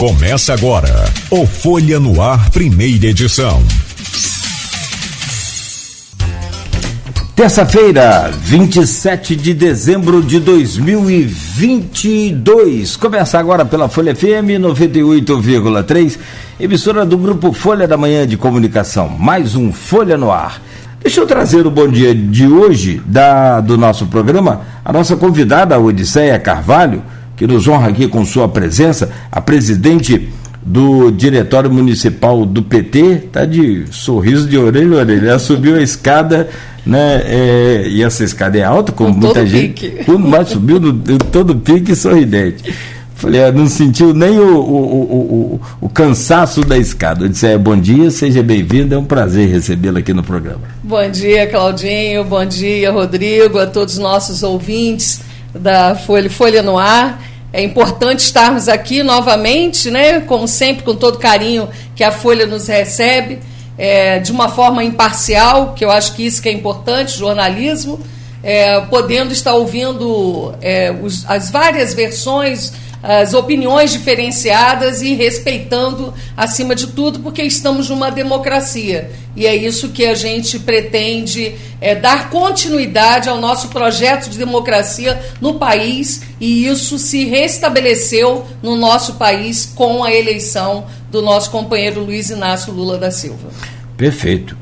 Começa agora o Folha no Ar, primeira edição. Terça-feira, 27 de dezembro de 2022. Começa agora pela Folha FM 98,3, emissora do grupo Folha da Manhã de Comunicação. Mais um Folha no Ar. Deixa eu trazer o bom dia de hoje da, do nosso programa, a nossa convidada, a Odisseia Carvalho, que nos honra aqui com sua presença, a presidente do Diretório Municipal do PT, tá de sorriso de orelha a orelha. Ela subiu a escada, né? É, e essa escada é alta, como com muita gente. Pique. Tudo mais subiu todo pique sorridente. Falei, ah, não sentiu nem o, o, o, o, cansaço da escada. Eu disse, é, bom dia, seja bem-vindo, é um prazer recebê-la aqui no programa. Bom dia, Claudinho, bom dia, Rodrigo, a todos os nossos ouvintes da Folha, Folha no Ar. É importante estarmos aqui novamente, né, como sempre, com todo carinho que a Folha nos recebe, é, de uma forma imparcial, que eu acho que isso que é importante, jornalismo, é, podendo estar ouvindo é, os, as várias versões as opiniões diferenciadas e respeitando, acima de tudo, porque estamos numa democracia. E é isso que a gente pretende é, dar continuidade ao nosso projeto de democracia no país, e isso se restabeleceu no nosso país com a eleição do nosso companheiro Luiz Inácio Lula da Silva. Perfeito.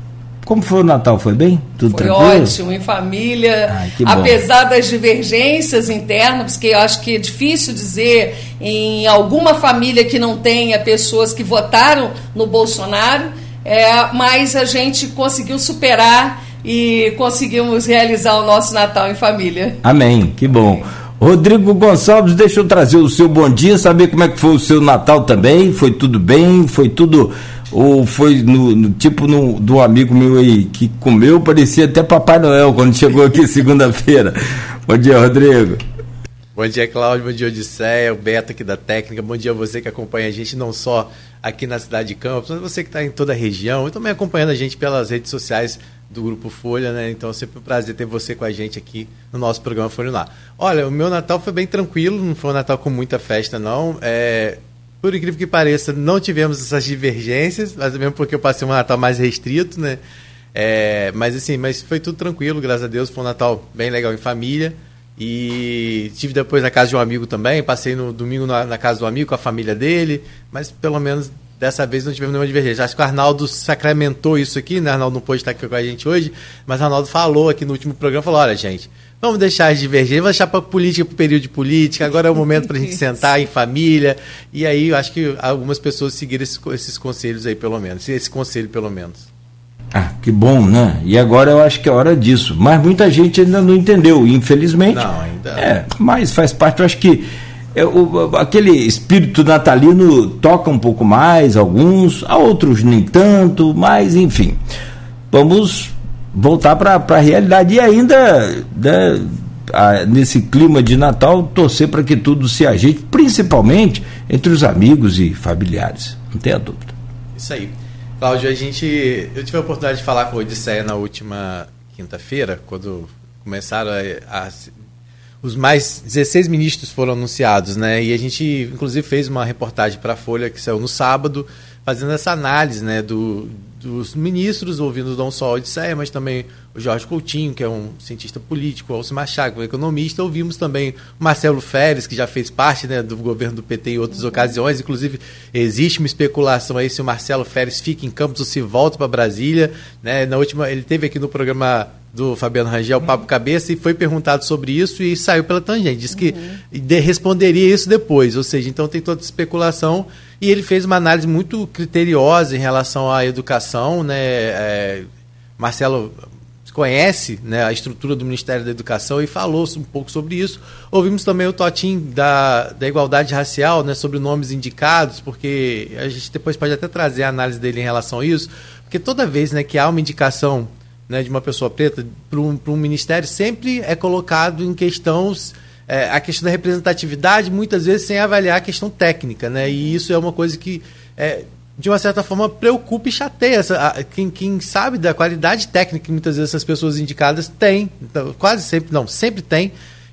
Como foi o Natal? Foi bem? Tudo foi tranquilo? ótimo, em família. Ai, apesar das divergências internas, porque eu acho que é difícil dizer em alguma família que não tenha pessoas que votaram no Bolsonaro, é, mas a gente conseguiu superar e conseguimos realizar o nosso Natal em família. Amém, que bom. Rodrigo Gonçalves, deixa eu trazer o seu bom dia, saber como é que foi o seu Natal também. Foi tudo bem? Foi tudo ou foi no, no tipo no, do amigo meu aí que comeu, parecia até Papai Noel quando chegou aqui segunda-feira. Bom dia, Rodrigo. Bom dia, Cláudio. Bom dia, Odisseia, o Beto aqui da técnica. Bom dia a você que acompanha a gente não só aqui na cidade de Campos, mas você que está em toda a região e também acompanhando a gente pelas redes sociais do Grupo Folha, né? Então, sempre um prazer ter você com a gente aqui no nosso programa Folha Lá. Olha, o meu Natal foi bem tranquilo, não foi um Natal com muita festa, não. É, por incrível que pareça, não tivemos essas divergências, mas mesmo porque eu passei um Natal mais restrito, né? É, mas assim, mas foi tudo tranquilo, graças a Deus. Foi um Natal bem legal em família. E tive depois na casa de um amigo também. Passei no domingo na, na casa do amigo com a família dele. Mas pelo menos dessa vez não tivemos nenhuma divergência. Acho que o Arnaldo sacramentou isso aqui, né? Arnaldo não pôde estar aqui com a gente hoje, mas o Arnaldo falou aqui no último programa, falou, olha, gente, Vamos deixar as divergências, vamos deixar para política, para o período de política. Agora é o momento para a gente sentar em família. E aí eu acho que algumas pessoas seguiram esses, esses conselhos aí, pelo menos. Esse conselho, pelo menos. Ah, que bom, né? E agora eu acho que é hora disso. Mas muita gente ainda não entendeu, infelizmente. Não, ainda. É, mas faz parte, eu acho que é, o, aquele espírito natalino toca um pouco mais, alguns, a outros nem tanto, mas enfim. Vamos voltar para a realidade e ainda né, a, nesse clima de Natal torcer para que tudo se ajeite, principalmente entre os amigos e familiares. Não tenha dúvida. Isso aí. Cláudio, a gente. Eu tive a oportunidade de falar com o Odisseia na última quinta-feira, quando começaram a, a, os mais 16 ministros foram anunciados, né? E a gente, inclusive, fez uma reportagem para a Folha que saiu no sábado, fazendo essa análise, né, do, dos ministros, ouvindo não só o Odisseia, mas também o Jorge Coutinho, que é um cientista político, o Alcimar Chaco, um economista. Ouvimos também o Marcelo Feres, que já fez parte né, do governo do PT em outras ocasiões. Inclusive, existe uma especulação aí se o Marcelo Feres fica em Campos ou se volta para Brasília. Né? Na última, ele teve aqui no programa do Fabiano Rangel, Papo Cabeça, e foi perguntado sobre isso e saiu pela tangente. Disse que uhum. responderia isso depois. Ou seja, então tem toda especulação e ele fez uma análise muito criteriosa em relação à educação, né? É, Marcelo conhece né, a estrutura do Ministério da Educação e falou um pouco sobre isso. Ouvimos também o Totim da, da igualdade racial, né, sobre nomes indicados, porque a gente depois pode até trazer a análise dele em relação a isso, porque toda vez né, que há uma indicação né, de uma pessoa preta para um, um ministério, sempre é colocado em questões é, a questão da representatividade, muitas vezes sem avaliar a questão técnica, né? E isso é uma coisa que, é, de uma certa forma, preocupa e chateia essa, a, quem, quem sabe da qualidade técnica que muitas vezes essas pessoas indicadas têm, então, quase sempre, não, sempre tem,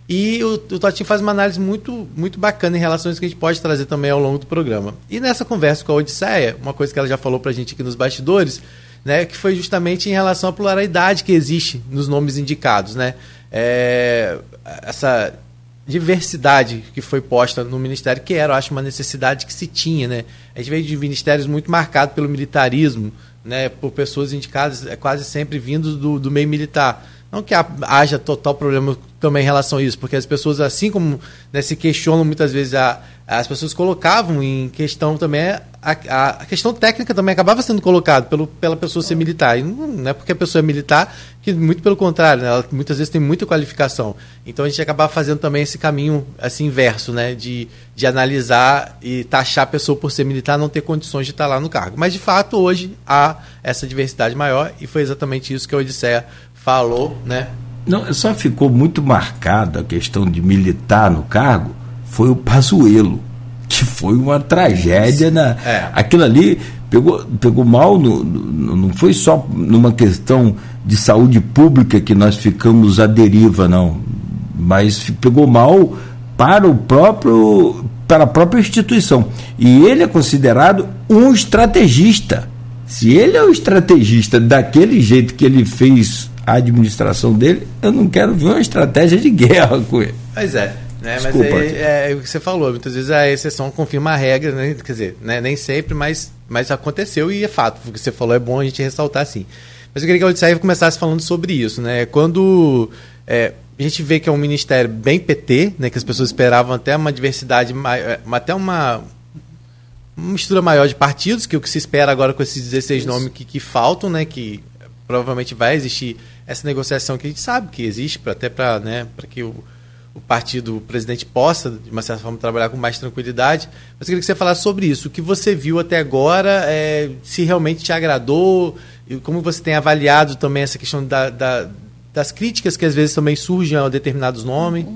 E o, o Totinho faz uma análise muito, muito bacana em relação a isso que a gente pode trazer também ao longo do programa. E nessa conversa com a Odisseia, uma coisa que ela já falou para a gente aqui nos bastidores, né, que foi justamente em relação à pluralidade que existe nos nomes indicados. Né? É, essa diversidade que foi posta no ministério, que era, eu acho, uma necessidade que se tinha. Né? A gente veio de ministérios muito marcados pelo militarismo, né, por pessoas indicadas é, quase sempre vindos do, do meio militar. Não que haja total problema também em relação a isso, porque as pessoas, assim como né, se questionam muitas vezes, a, as pessoas colocavam em questão também, a, a, questão técnica também acabava sendo colocada pelo, pela pessoa ser militar. E não, não é porque a pessoa é militar, que muito pelo contrário, né, ela muitas vezes tem muita qualificação. Então a gente acabava fazendo também esse caminho assim, inverso, né, de, de analisar e taxar a pessoa por ser militar não ter condições de estar lá no cargo. Mas de fato hoje há essa diversidade maior e foi exatamente isso que a Odisseia falou, né? Não, só ficou muito marcada a questão de militar no cargo foi o Pazuello, que foi uma tragédia na é. aquilo ali pegou, pegou mal no, no, não foi só numa questão de saúde pública que nós ficamos à deriva não, mas pegou mal para o próprio para a própria instituição. E ele é considerado um estrategista. Se ele é o estrategista daquele jeito que ele fez a administração dele, eu não quero ver uma estratégia de guerra com ele. Pois é. Né, mas é, é, o que você falou, muitas vezes a exceção confirma a regra, né? quer dizer, né, nem sempre, mas, mas aconteceu e é fato. O que você falou é bom a gente ressaltar assim. Mas eu queria que a Odisseia começasse falando sobre isso. Né? Quando é, a gente vê que é um ministério bem PT, né, que as pessoas esperavam até uma diversidade, é, até uma, uma mistura maior de partidos, que é o que se espera agora com esses 16 isso. nomes que, que faltam, né, que provavelmente vai existir essa negociação que a gente sabe que existe, pra, até para né, que o, o partido, o presidente possa, de uma certa forma, trabalhar com mais tranquilidade. Mas eu queria que você falasse sobre isso. O que você viu até agora, é, se realmente te agradou, e como você tem avaliado também essa questão da, da, das críticas que às vezes também surgem a determinados nomes.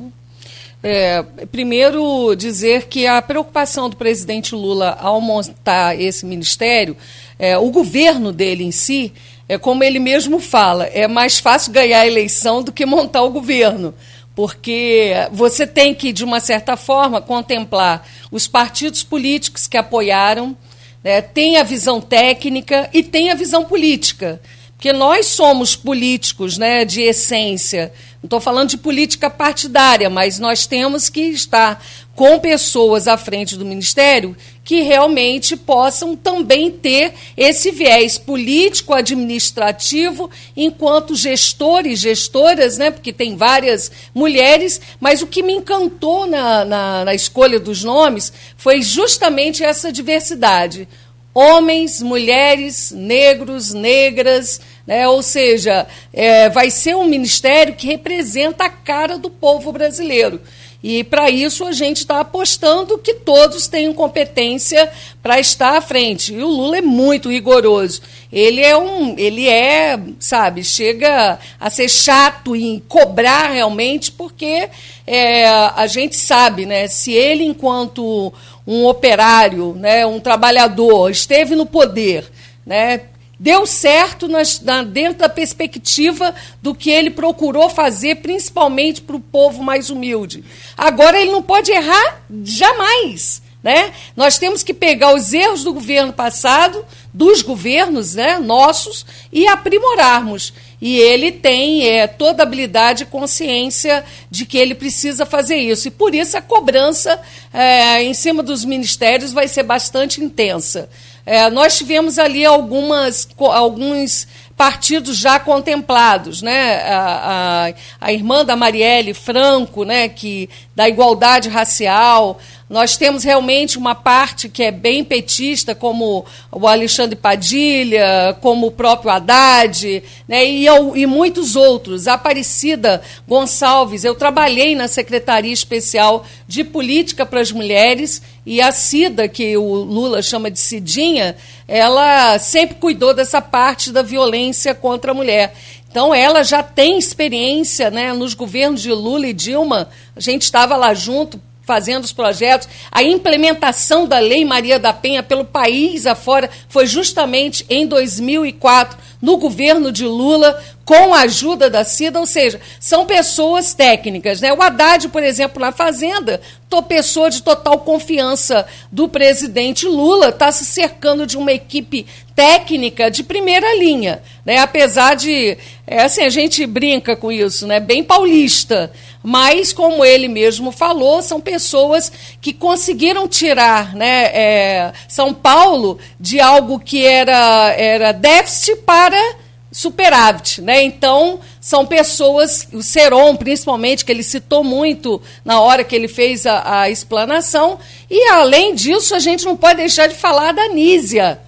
É, primeiro, dizer que a preocupação do presidente Lula ao montar esse ministério, é, o governo dele em si, é como ele mesmo fala, é mais fácil ganhar a eleição do que montar o governo. Porque você tem que, de uma certa forma, contemplar os partidos políticos que apoiaram, né, tem a visão técnica e tem a visão política. Porque nós somos políticos né, de essência. Não estou falando de política partidária, mas nós temos que estar com pessoas à frente do Ministério que realmente possam também ter esse viés político, administrativo, enquanto gestores, gestoras, né, porque tem várias mulheres, mas o que me encantou na, na, na escolha dos nomes foi justamente essa diversidade homens, mulheres, negros, negras, né? ou seja, é, vai ser um ministério que representa a cara do povo brasileiro. E para isso a gente está apostando que todos tenham competência para estar à frente. E o Lula é muito rigoroso. Ele é um, ele é, sabe, chega a ser chato em cobrar realmente, porque é, a gente sabe, né? Se ele, enquanto um operário, né, um trabalhador, esteve no poder, né, deu certo nas, na, dentro da perspectiva do que ele procurou fazer, principalmente para o povo mais humilde. Agora ele não pode errar jamais. Né? Nós temos que pegar os erros do governo passado, dos governos né, nossos, e aprimorarmos. E ele tem é, toda a habilidade e consciência de que ele precisa fazer isso. E por isso a cobrança é, em cima dos ministérios vai ser bastante intensa. É, nós tivemos ali algumas, alguns partidos já contemplados, né? A, a, a, irmã da Marielle Franco, né? Que da igualdade racial, nós temos realmente uma parte que é bem petista, como o Alexandre Padilha, como o próprio Haddad, né, e, e muitos outros. A Aparecida Gonçalves, eu trabalhei na Secretaria Especial de Política para as Mulheres, e a Cida, que o Lula chama de Cidinha, ela sempre cuidou dessa parte da violência contra a mulher. Então, ela já tem experiência né, nos governos de Lula e Dilma. A gente estava lá junto, fazendo os projetos. A implementação da Lei Maria da Penha pelo país afora foi justamente em 2004, no governo de Lula, com a ajuda da CIDA, ou seja, são pessoas técnicas. Né? O Haddad, por exemplo, na Fazenda, pessoa de total confiança do presidente Lula, está se cercando de uma equipe técnica de primeira linha. Né? Apesar de, é assim, a gente brinca com isso, né? bem paulista. Mas, como ele mesmo falou, são pessoas que conseguiram tirar né, é, São Paulo de algo que era, era déficit para superávit, né? Então, são pessoas, o Seron, principalmente, que ele citou muito na hora que ele fez a, a explanação, e além disso, a gente não pode deixar de falar da Nísia.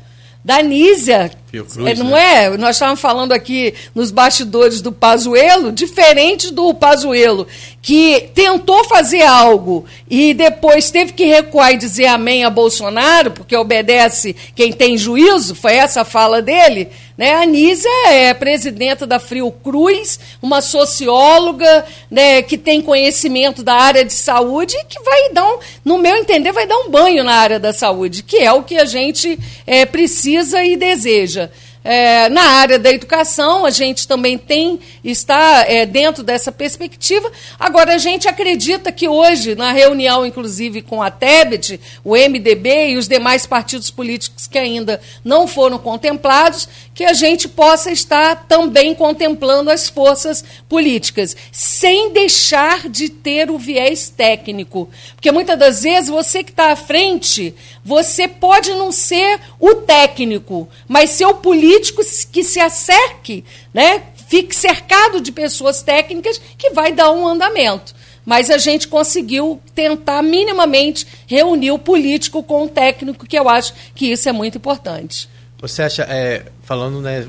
Da Nísia, Cruz, é, não né? é? Nós estávamos falando aqui nos bastidores do Pazuelo, diferente do Pazuelo, que tentou fazer algo e depois teve que recuar e dizer amém a Bolsonaro, porque obedece quem tem juízo, foi essa a fala dele. Né? A Nízia é presidenta da Cruz, uma socióloga né, que tem conhecimento da área de saúde e que vai dar, um, no meu entender, vai dar um banho na área da saúde, que é o que a gente é, precisa e deseja. É, na área da educação, a gente também tem, está é, dentro dessa perspectiva. Agora, a gente acredita que hoje, na reunião, inclusive, com a TEBET, o MDB e os demais partidos políticos que ainda não foram contemplados, que a gente possa estar também contemplando as forças políticas, sem deixar de ter o viés técnico. Porque muitas das vezes você que está à frente, você pode não ser o técnico, mas ser o político que se acerque, né? fique cercado de pessoas técnicas que vai dar um andamento mas a gente conseguiu tentar minimamente reunir o político com o técnico, que eu acho que isso é muito importante. Você acha, é, falando, né,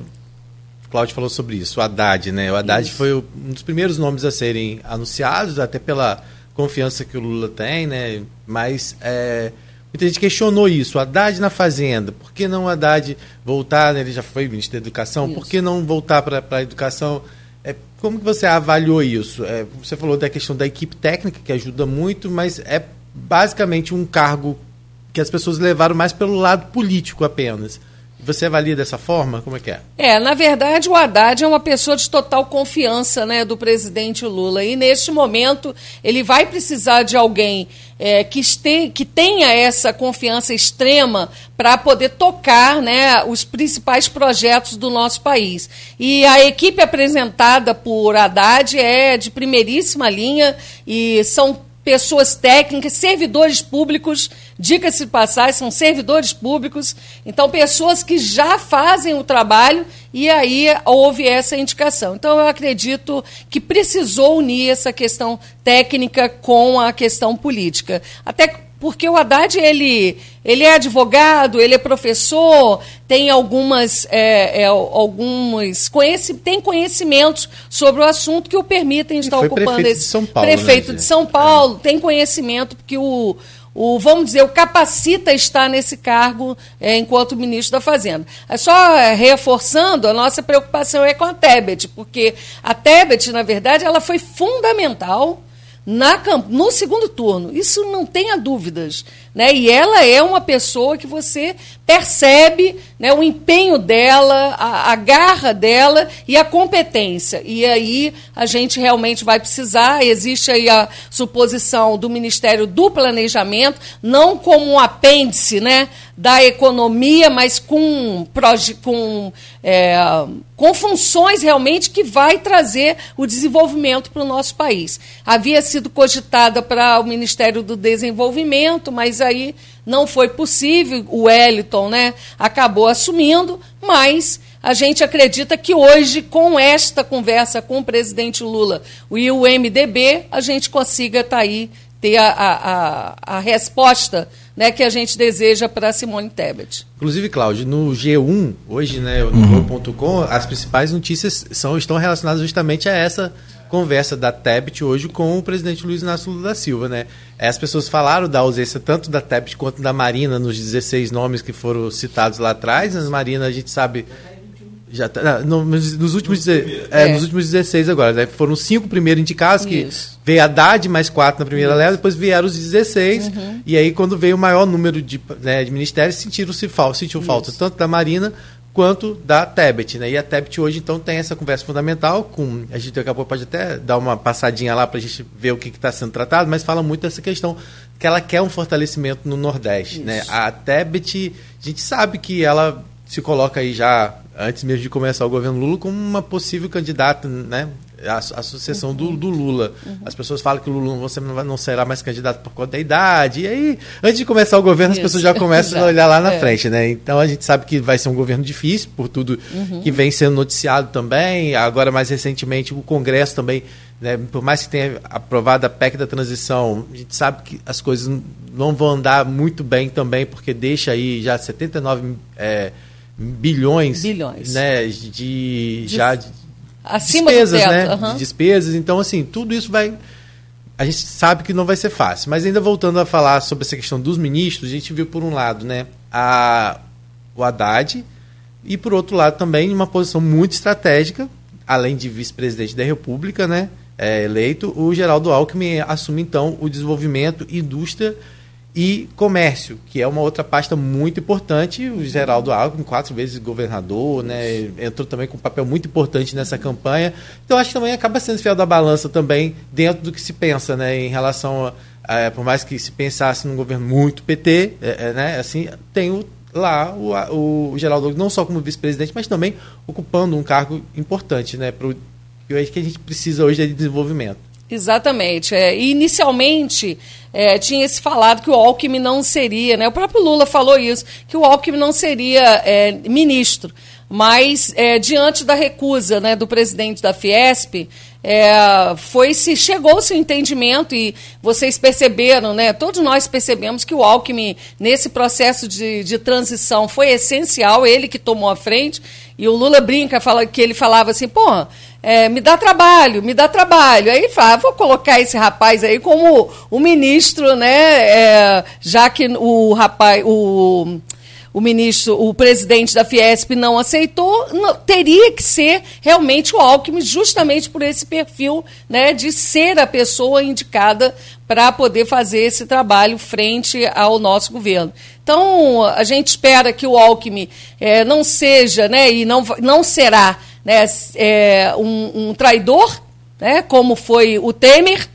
o Cláudio falou sobre isso, o Haddad, né? O Haddad isso. foi um dos primeiros nomes a serem anunciados, até pela confiança que o Lula tem, né? Mas é, muita gente questionou isso. O Haddad na Fazenda, por que não o Haddad voltar? Né? Ele já foi ministro da Educação, isso. por que não voltar para a educação? É, como que você avaliou isso? É, você falou da questão da equipe técnica, que ajuda muito, mas é basicamente um cargo que as pessoas levaram mais pelo lado político apenas. Você avalia dessa forma? Como é que é? É, na verdade, o Haddad é uma pessoa de total confiança né, do presidente Lula. E neste momento ele vai precisar de alguém é, que, este, que tenha essa confiança extrema para poder tocar né, os principais projetos do nosso país. E a equipe apresentada por Haddad é de primeiríssima linha e são pessoas técnicas, servidores públicos, diga-se de passagem, são servidores públicos, então pessoas que já fazem o trabalho e aí houve essa indicação. Então eu acredito que precisou unir essa questão técnica com a questão política. Até porque o Haddad ele, ele é advogado, ele é professor, tem algumas, é, é, alguns conheci, tem conhecimentos sobre o assunto que o permitem estar ocupando prefeito esse de São Paulo, prefeito né, de São Paulo, tem conhecimento porque o o, vamos dizer, o capacita estar nesse cargo é, enquanto ministro da Fazenda. É só reforçando, a nossa preocupação é com a Tebet, porque a Tebet, na verdade, ela foi fundamental na, no segundo turno. Isso não tenha dúvidas. Né? E ela é uma pessoa que você percebe né, o empenho dela, a, a, garra dela e a competência. E aí a gente realmente vai precisar, existe aí a suposição do Ministério do Planejamento, não como um apêndice né, da economia, mas com, com, é, com funções realmente que vai trazer o desenvolvimento para o nosso país. Havia sido cogitada para o Ministério do Desenvolvimento, mas aí não foi possível, o Wellington né, acabou assumindo, mas a gente acredita que hoje, com esta conversa com o presidente Lula e o MDB, a gente consiga estar tá aí, ter a, a, a, resposta né, que a gente deseja para Simone Tebet. Inclusive, Cláudio, no G1, hoje, né, no uhum. Globo.com, as principais notícias são, estão relacionadas justamente a essa conversa da Tebet hoje com o presidente Luiz Inácio Lula da Silva, né? As pessoas falaram da ausência tanto da Tebet quanto da Marina nos 16 nomes que foram citados lá atrás. As Marina, a gente sabe já tá, no, nos, últimos, é, é. nos últimos 16 agora, né? Foram cinco primeiros indicados, que Isso. veio a Haddad mais quatro na primeira leva, depois vieram os 16, uhum. e aí quando veio o maior número de, né, de ministérios, sentiram-se falta, sentiu falta tanto da Marina quanto da Tebet, né? E a Tebet hoje então tem essa conversa fundamental com a gente daqui a pouco pode até dar uma passadinha lá para a gente ver o que está sendo tratado, mas fala muito dessa questão que ela quer um fortalecimento no Nordeste, né? Isso. né? A Tebet, a gente sabe que ela se coloca aí já antes mesmo de começar o governo Lula como uma possível candidata, né? A, a sucessão uhum. do, do, Lula. Uhum. As pessoas falam que o Lula você não, vai, não será mais candidato por conta da idade. E aí, antes de começar o governo, Isso. as pessoas já começam a olhar lá na é. frente, né? Então a gente sabe que vai ser um governo difícil por tudo uhum. que vem sendo noticiado também. Agora, mais recentemente, o Congresso também, né, por mais que tenha aprovado a PEC da transição, a gente sabe que as coisas não vão andar muito bem também, porque deixa aí já 79 é, bilhões, bilhões. Né, de, de já de, Acima despesas, do teto. né? Uhum. De despesas. Então, assim, tudo isso vai. A gente sabe que não vai ser fácil. Mas ainda voltando a falar sobre essa questão dos ministros, a gente viu, por um lado, né, a, o Haddad, e por outro lado também uma posição muito estratégica, além de vice-presidente da República, né, é, eleito, o Geraldo Alckmin assume então o desenvolvimento, indústria e comércio, que é uma outra pasta muito importante. O Geraldo Alckmin, quatro vezes governador, né, entrou também com um papel muito importante nessa campanha. Então, acho que também acaba sendo fiel da balança também dentro do que se pensa, né, em relação a, a por mais que se pensasse num governo muito PT, é, é, né, assim, tem o, lá o, o Geraldo não só como vice-presidente, mas também ocupando um cargo importante, né, eu acho que a gente precisa hoje é de desenvolvimento. Exatamente. É, inicialmente é, tinha se falado que o Alckmin não seria, né? O próprio Lula falou isso, que o Alckmin não seria é, ministro. Mas é, diante da recusa né, do presidente da Fiesp, é, foi se chegou-se o entendimento e vocês perceberam, né? Todos nós percebemos que o Alckmin nesse processo de, de transição foi essencial, ele que tomou a frente e o Lula brinca, fala que ele falava assim, pô, é, me dá trabalho, me dá trabalho. Aí fala, ah, vou colocar esse rapaz aí como o ministro, né? É, já que o rapaz, o, o ministro, o presidente da Fiesp não aceitou, não, teria que ser realmente o Alckmin, justamente por esse perfil né, de ser a pessoa indicada para poder fazer esse trabalho frente ao nosso governo. Então, a gente espera que o Alckmin é, não seja né, e não, não será né, é, um, um, traidor, né, como foi o Temer,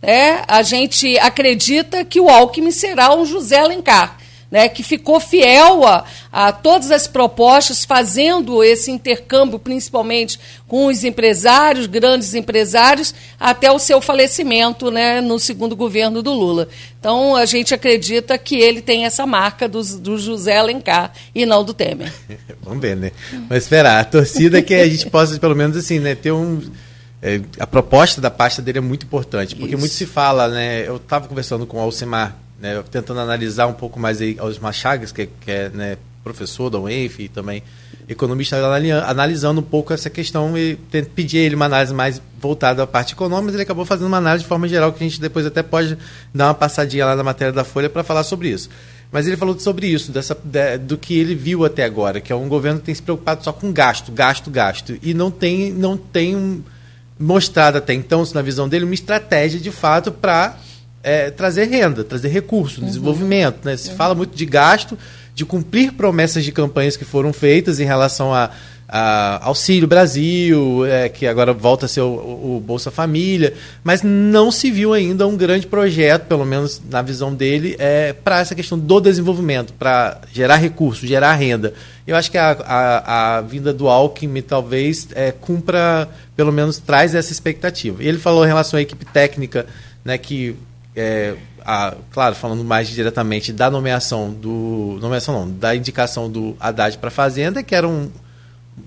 né, a gente acredita que o Alckmin será um José Alencar. Né, que ficou fiel a, a, todas as propostas, fazendo esse intercâmbio, principalmente com os empresários, grandes empresários, até o seu falecimento né, no segundo governo do Lula. Então, a gente acredita que ele tem essa marca do, do José Alencar e não do Temer. Vamos ver, né? Mas esperar. A torcida é que a gente possa, pelo menos assim, né, ter um. É, a proposta da pasta dele é muito importante, porque Isso. muito se fala, né? Eu estava conversando com o Alcimar né, tentando analisar um pouco mais aí os Chagas, que, que é né, professor da UENF e também economista, analisando um pouco essa questão e pedir ele uma análise mais voltada à parte econômica, ele acabou fazendo uma análise de forma geral que a gente depois até pode dar uma passadinha lá na matéria da Folha para falar sobre isso. Mas ele falou sobre isso, dessa, de, do que ele viu até agora, que é um governo que tem se preocupado só com gasto, gasto, gasto. E não tem, não tem mostrado até então, na visão dele, uma estratégia de fato para é, trazer renda, trazer recurso, uhum. desenvolvimento. Né? Se uhum. fala muito de gasto, de cumprir promessas de campanhas que foram feitas em relação a, a Auxílio Brasil, é, que agora volta a ser o, o, Bolsa Família, mas não se viu ainda um grande projeto, pelo menos na visão dele, é, para essa questão do desenvolvimento, para gerar recursos, gerar renda. Eu acho que a, a, a vinda do Alckmin talvez é, cumpra, pelo menos traz essa expectativa. E ele falou em relação à equipe técnica, né, que é, a, claro, falando mais diretamente da nomeação do. Nomeação não, da indicação do Haddad para a Fazenda, que eram.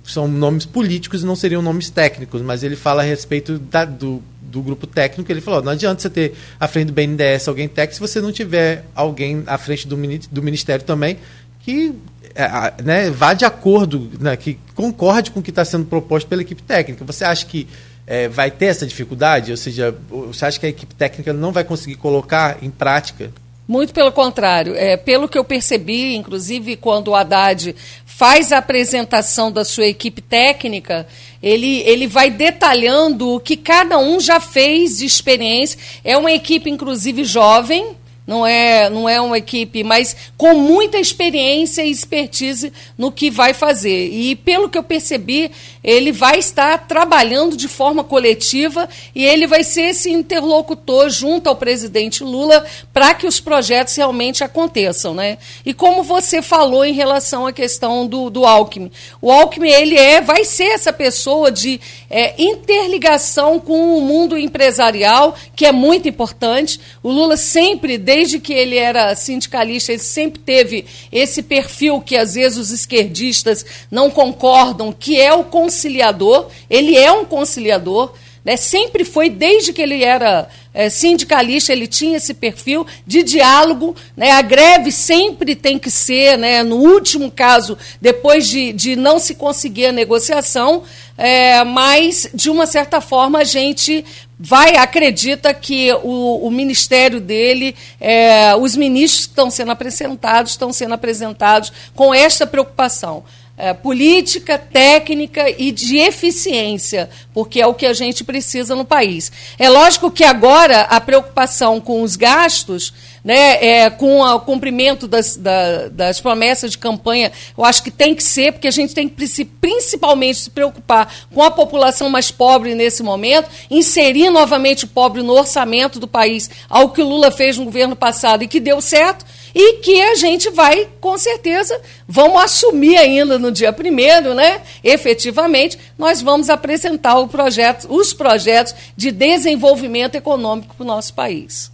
São nomes políticos e não seriam nomes técnicos, mas ele fala a respeito da, do, do grupo técnico. Ele falou: não adianta você ter à frente do BNDES alguém técnico se você não tiver alguém à frente do, do Ministério também que é, né, vá de acordo, né, que concorde com o que está sendo proposto pela equipe técnica. Você acha que é, vai ter essa dificuldade? Ou seja, você acha que a equipe técnica não vai conseguir colocar em prática? Muito pelo contrário. É, pelo que eu percebi, inclusive, quando o Haddad faz a apresentação da sua equipe técnica, ele, ele vai detalhando o que cada um já fez de experiência. É uma equipe, inclusive, jovem, não é, não é uma equipe, mas com muita experiência e expertise no que vai fazer. E pelo que eu percebi, ele vai estar trabalhando de forma coletiva e ele vai ser esse interlocutor junto ao presidente Lula para que os projetos realmente aconteçam. Né? E como você falou em relação à questão do, do Alckmin, o Alckmin ele é, vai ser essa pessoa de é, interligação com o mundo empresarial, que é muito importante. O Lula sempre, desde que ele era sindicalista, ele sempre teve esse perfil que às vezes os esquerdistas não concordam, que é o conciliador, ele é um conciliador, né? sempre foi, desde que ele era é, sindicalista, ele tinha esse perfil de diálogo. Né? A greve sempre tem que ser, né, no último caso, depois de, de não se conseguir a negociação, é, mas, de uma certa forma, a gente vai, acredita que o, o ministério dele, é, os ministros que estão sendo apresentados, estão sendo apresentados com esta preocupação é, política, técnica e de eficiência, porque é o que a gente precisa no país. É lógico que agora a preocupação com os gastos, né, é, com o cumprimento das, da, das promessas de campanha, eu acho que tem que ser, porque a gente tem que principalmente se preocupar com a população mais pobre nesse momento, inserir novamente o pobre no orçamento do país, algo que o Lula fez no governo passado e que deu certo e que a gente vai, com certeza, vamos assumir ainda no dia primeiro, né? Efetivamente, nós vamos apresentar o projeto, os projetos de desenvolvimento econômico para o nosso país.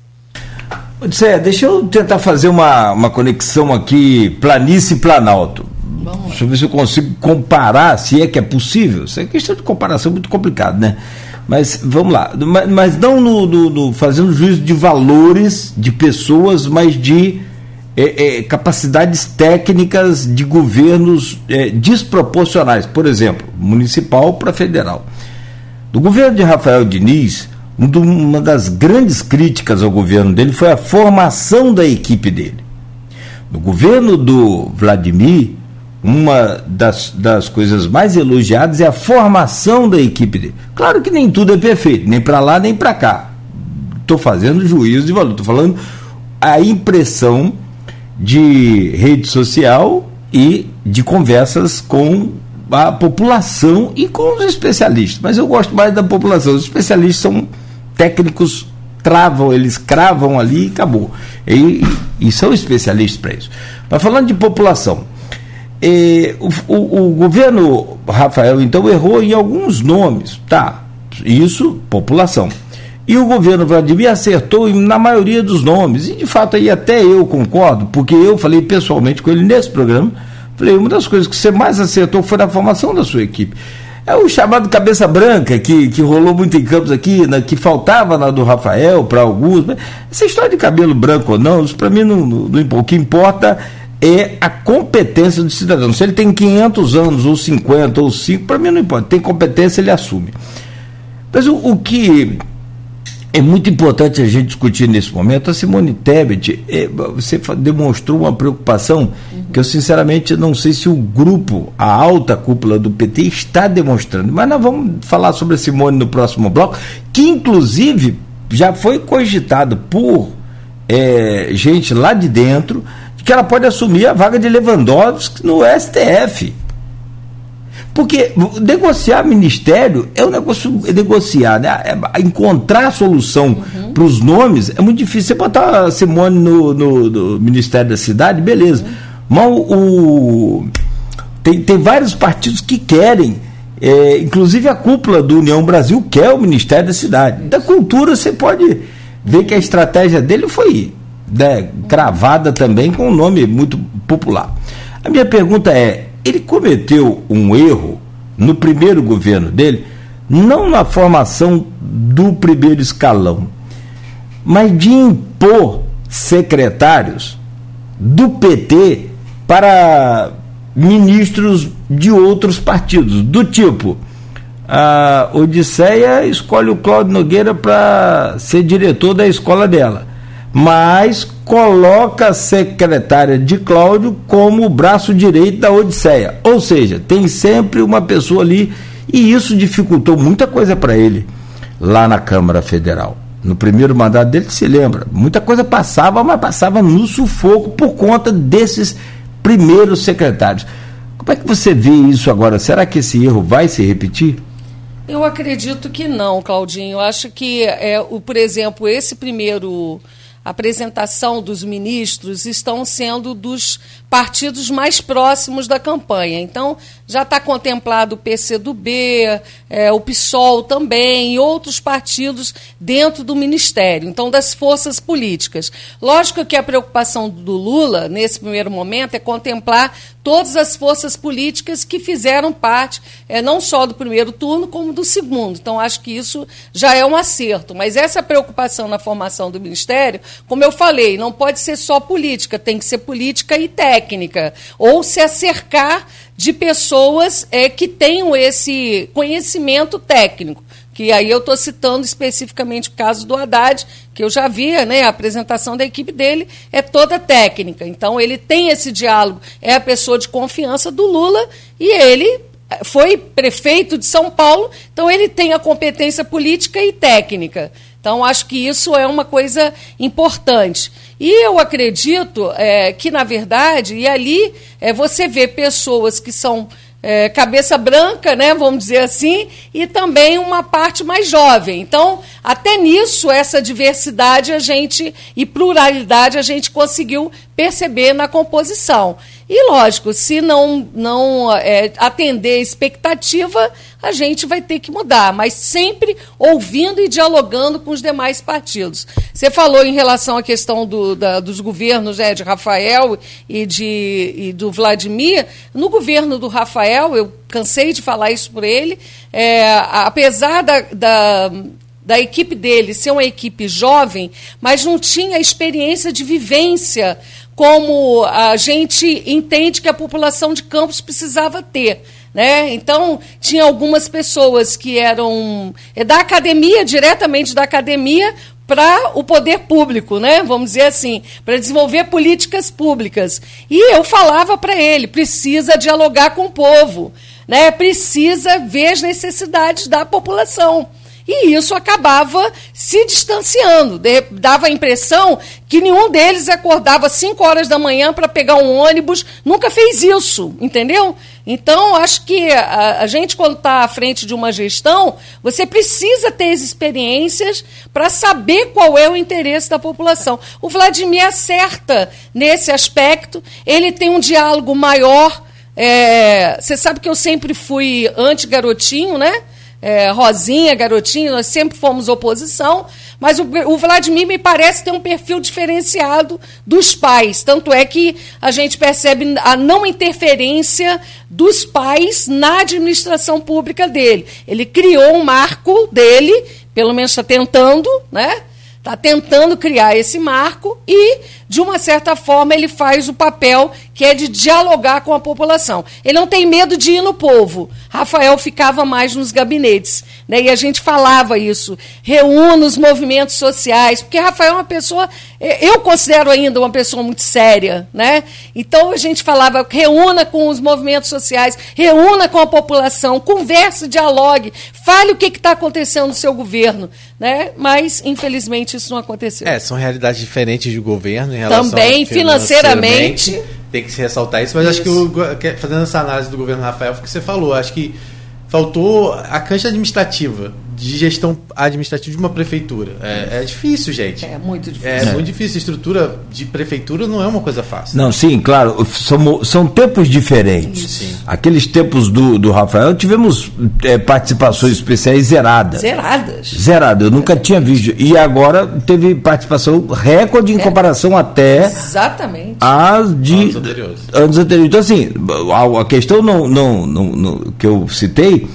Odisseia, deixa eu tentar fazer uma, uma conexão aqui, planície e planalto. Vamos. Deixa eu ver se eu consigo comparar, se é que é possível. Isso é questão de comparação muito complicado, né? Mas vamos lá. Mas, mas não no, no, no, fazendo juízo de valores de pessoas, mas de é, é, capacidades técnicas de governos é, desproporcionais, por exemplo, municipal para federal. Do governo de Rafael Diniz, uma das grandes críticas ao governo dele foi a formação da equipe dele. No governo do Vladimir, uma das, das coisas mais elogiadas é a formação da equipe dele. Claro que nem tudo é perfeito, nem para lá nem para cá. Estou fazendo juízo de valor, estou falando a impressão de rede social e de conversas com a população e com os especialistas. Mas eu gosto mais da população. Os especialistas são técnicos, travam, eles cravam ali e acabou. E, e são especialistas para isso. Mas falando de população, eh, o, o, o governo Rafael então errou em alguns nomes, tá? Isso, população. E o governo Vladimir acertou na maioria dos nomes. E de fato aí até eu concordo, porque eu falei pessoalmente com ele nesse programa. Falei, uma das coisas que você mais acertou foi na formação da sua equipe. É o chamado cabeça branca, que, que rolou muito em campos aqui, né, que faltava na do Rafael para alguns. Essa história de cabelo branco ou não, isso para mim não, não, não, O que importa é a competência do cidadão. Se ele tem 500 anos, ou 50, ou 5, para mim não importa. Tem competência, ele assume. Mas o, o que é muito importante a gente discutir nesse momento. A Simone Tebet, é, você demonstrou uma preocupação que eu sinceramente não sei se o grupo, a alta cúpula do PT, está demonstrando. Mas nós vamos falar sobre a Simone no próximo bloco, que inclusive já foi cogitado por é, gente lá de dentro que ela pode assumir a vaga de Lewandowski no STF. Porque negociar ministério é um negócio é negociar, né? É encontrar a solução uhum. para os nomes é muito difícil. Você botar a Simone no, no, no Ministério da Cidade, beleza. Uhum. Mas o, tem, tem vários partidos que querem, é, inclusive a cúpula do União Brasil quer o Ministério da Cidade. Da cultura você pode ver que a estratégia dele foi né, cravada também com um nome muito popular. A minha pergunta é ele cometeu um erro no primeiro governo dele, não na formação do primeiro escalão, mas de impor secretários do PT para ministros de outros partidos, do tipo a Odisseia escolhe o Cláudio Nogueira para ser diretor da escola dela mas coloca a secretária de Cláudio como o braço direito da Odisseia. Ou seja, tem sempre uma pessoa ali e isso dificultou muita coisa para ele lá na Câmara Federal. no primeiro mandato dele, se lembra, muita coisa passava, mas passava no sufoco por conta desses primeiros secretários. Como é que você vê isso agora? Será que esse erro vai se repetir? Eu acredito que não, Claudinho. Eu acho que, é, o, por exemplo, esse primeiro apresentação dos ministros estão sendo dos partidos mais próximos da campanha. Então, já está contemplado o PCdoB, é, o PSOL também, e outros partidos dentro do Ministério, então das forças políticas. Lógico que a preocupação do Lula, nesse primeiro momento, é contemplar todas as forças políticas que fizeram parte, é, não só do primeiro turno, como do segundo. Então, acho que isso já é um acerto. Mas essa preocupação na formação do Ministério, como eu falei, não pode ser só política, tem que ser política e técnica. Ou se acercar de pessoas é, que tenham esse conhecimento técnico. Que aí eu estou citando especificamente o caso do Haddad, que eu já via, né, a apresentação da equipe dele é toda técnica. Então ele tem esse diálogo, é a pessoa de confiança do Lula e ele foi prefeito de São Paulo, então ele tem a competência política e técnica. Então, acho que isso é uma coisa importante. E eu acredito é, que, na verdade, e ali é, você vê pessoas que são é, cabeça branca, né, vamos dizer assim, e também uma parte mais jovem. Então, até nisso, essa diversidade a gente e pluralidade a gente conseguiu perceber na composição. E, lógico, se não, não é, atender a expectativa, a gente vai ter que mudar, mas sempre ouvindo e dialogando com os demais partidos. Você falou em relação à questão do, da, dos governos né, de Rafael e, de, e do Vladimir. No governo do Rafael, eu cansei de falar isso por ele, é, apesar da, da da equipe dele ser uma equipe jovem, mas não tinha experiência de vivência como a gente entende que a população de Campos precisava ter. Né? Então, tinha algumas pessoas que eram é da academia, diretamente da academia, para o poder público, né? vamos dizer assim, para desenvolver políticas públicas. E eu falava para ele: precisa dialogar com o povo, né? precisa ver as necessidades da população. E isso acabava se distanciando. Dava a impressão que nenhum deles acordava às 5 horas da manhã para pegar um ônibus, nunca fez isso, entendeu? Então, acho que a, a gente, quando está à frente de uma gestão, você precisa ter as experiências para saber qual é o interesse da população. O Vladimir acerta nesse aspecto, ele tem um diálogo maior. É, você sabe que eu sempre fui anti-garotinho, né? É, Rosinha, Garotinho, nós sempre fomos oposição, mas o, o, Vladimir me parece ter um perfil diferenciado dos pais. Tanto é que a gente percebe a não interferência dos pais na administração pública dele. Ele criou um marco dele, pelo menos está tentando, né? Está tentando criar esse marco e, de uma certa forma, ele faz o papel que é de dialogar com a população. Ele não tem medo de ir no povo. Rafael ficava mais nos gabinetes. Né? E a gente falava isso. Reúna os movimentos sociais, porque Rafael é uma pessoa, eu considero ainda uma pessoa muito séria. Né? Então a gente falava, reúna com os movimentos sociais, reúna com a população, converse, dialogue, fale o que está acontecendo no seu governo. Né? Mas, infelizmente, isso não aconteceu. É, são realidades diferentes de governo em relação Também, financeiramente, financeiramente tem que se ressaltar isso, mas isso. acho que o, fazendo essa análise do governo Rafael, foi o que você falou, acho que faltou a cancha administrativa de gestão administrativa de uma prefeitura. É, é, difícil, gente. É muito difícil. É, é, muito difícil. Estrutura de prefeitura não é uma coisa fácil. Não, sim, claro. São, são tempos diferentes. Sim. Aqueles tempos do, do Rafael, tivemos é, participações especiais zeradas. Zeradas. Zeradas. Eu nunca tinha visto. E agora teve participação recorde em é. comparação até. Exatamente. Às de. Anos anteriores. Anos anteriores. Então, assim, a, a questão não, não, não, não, que eu citei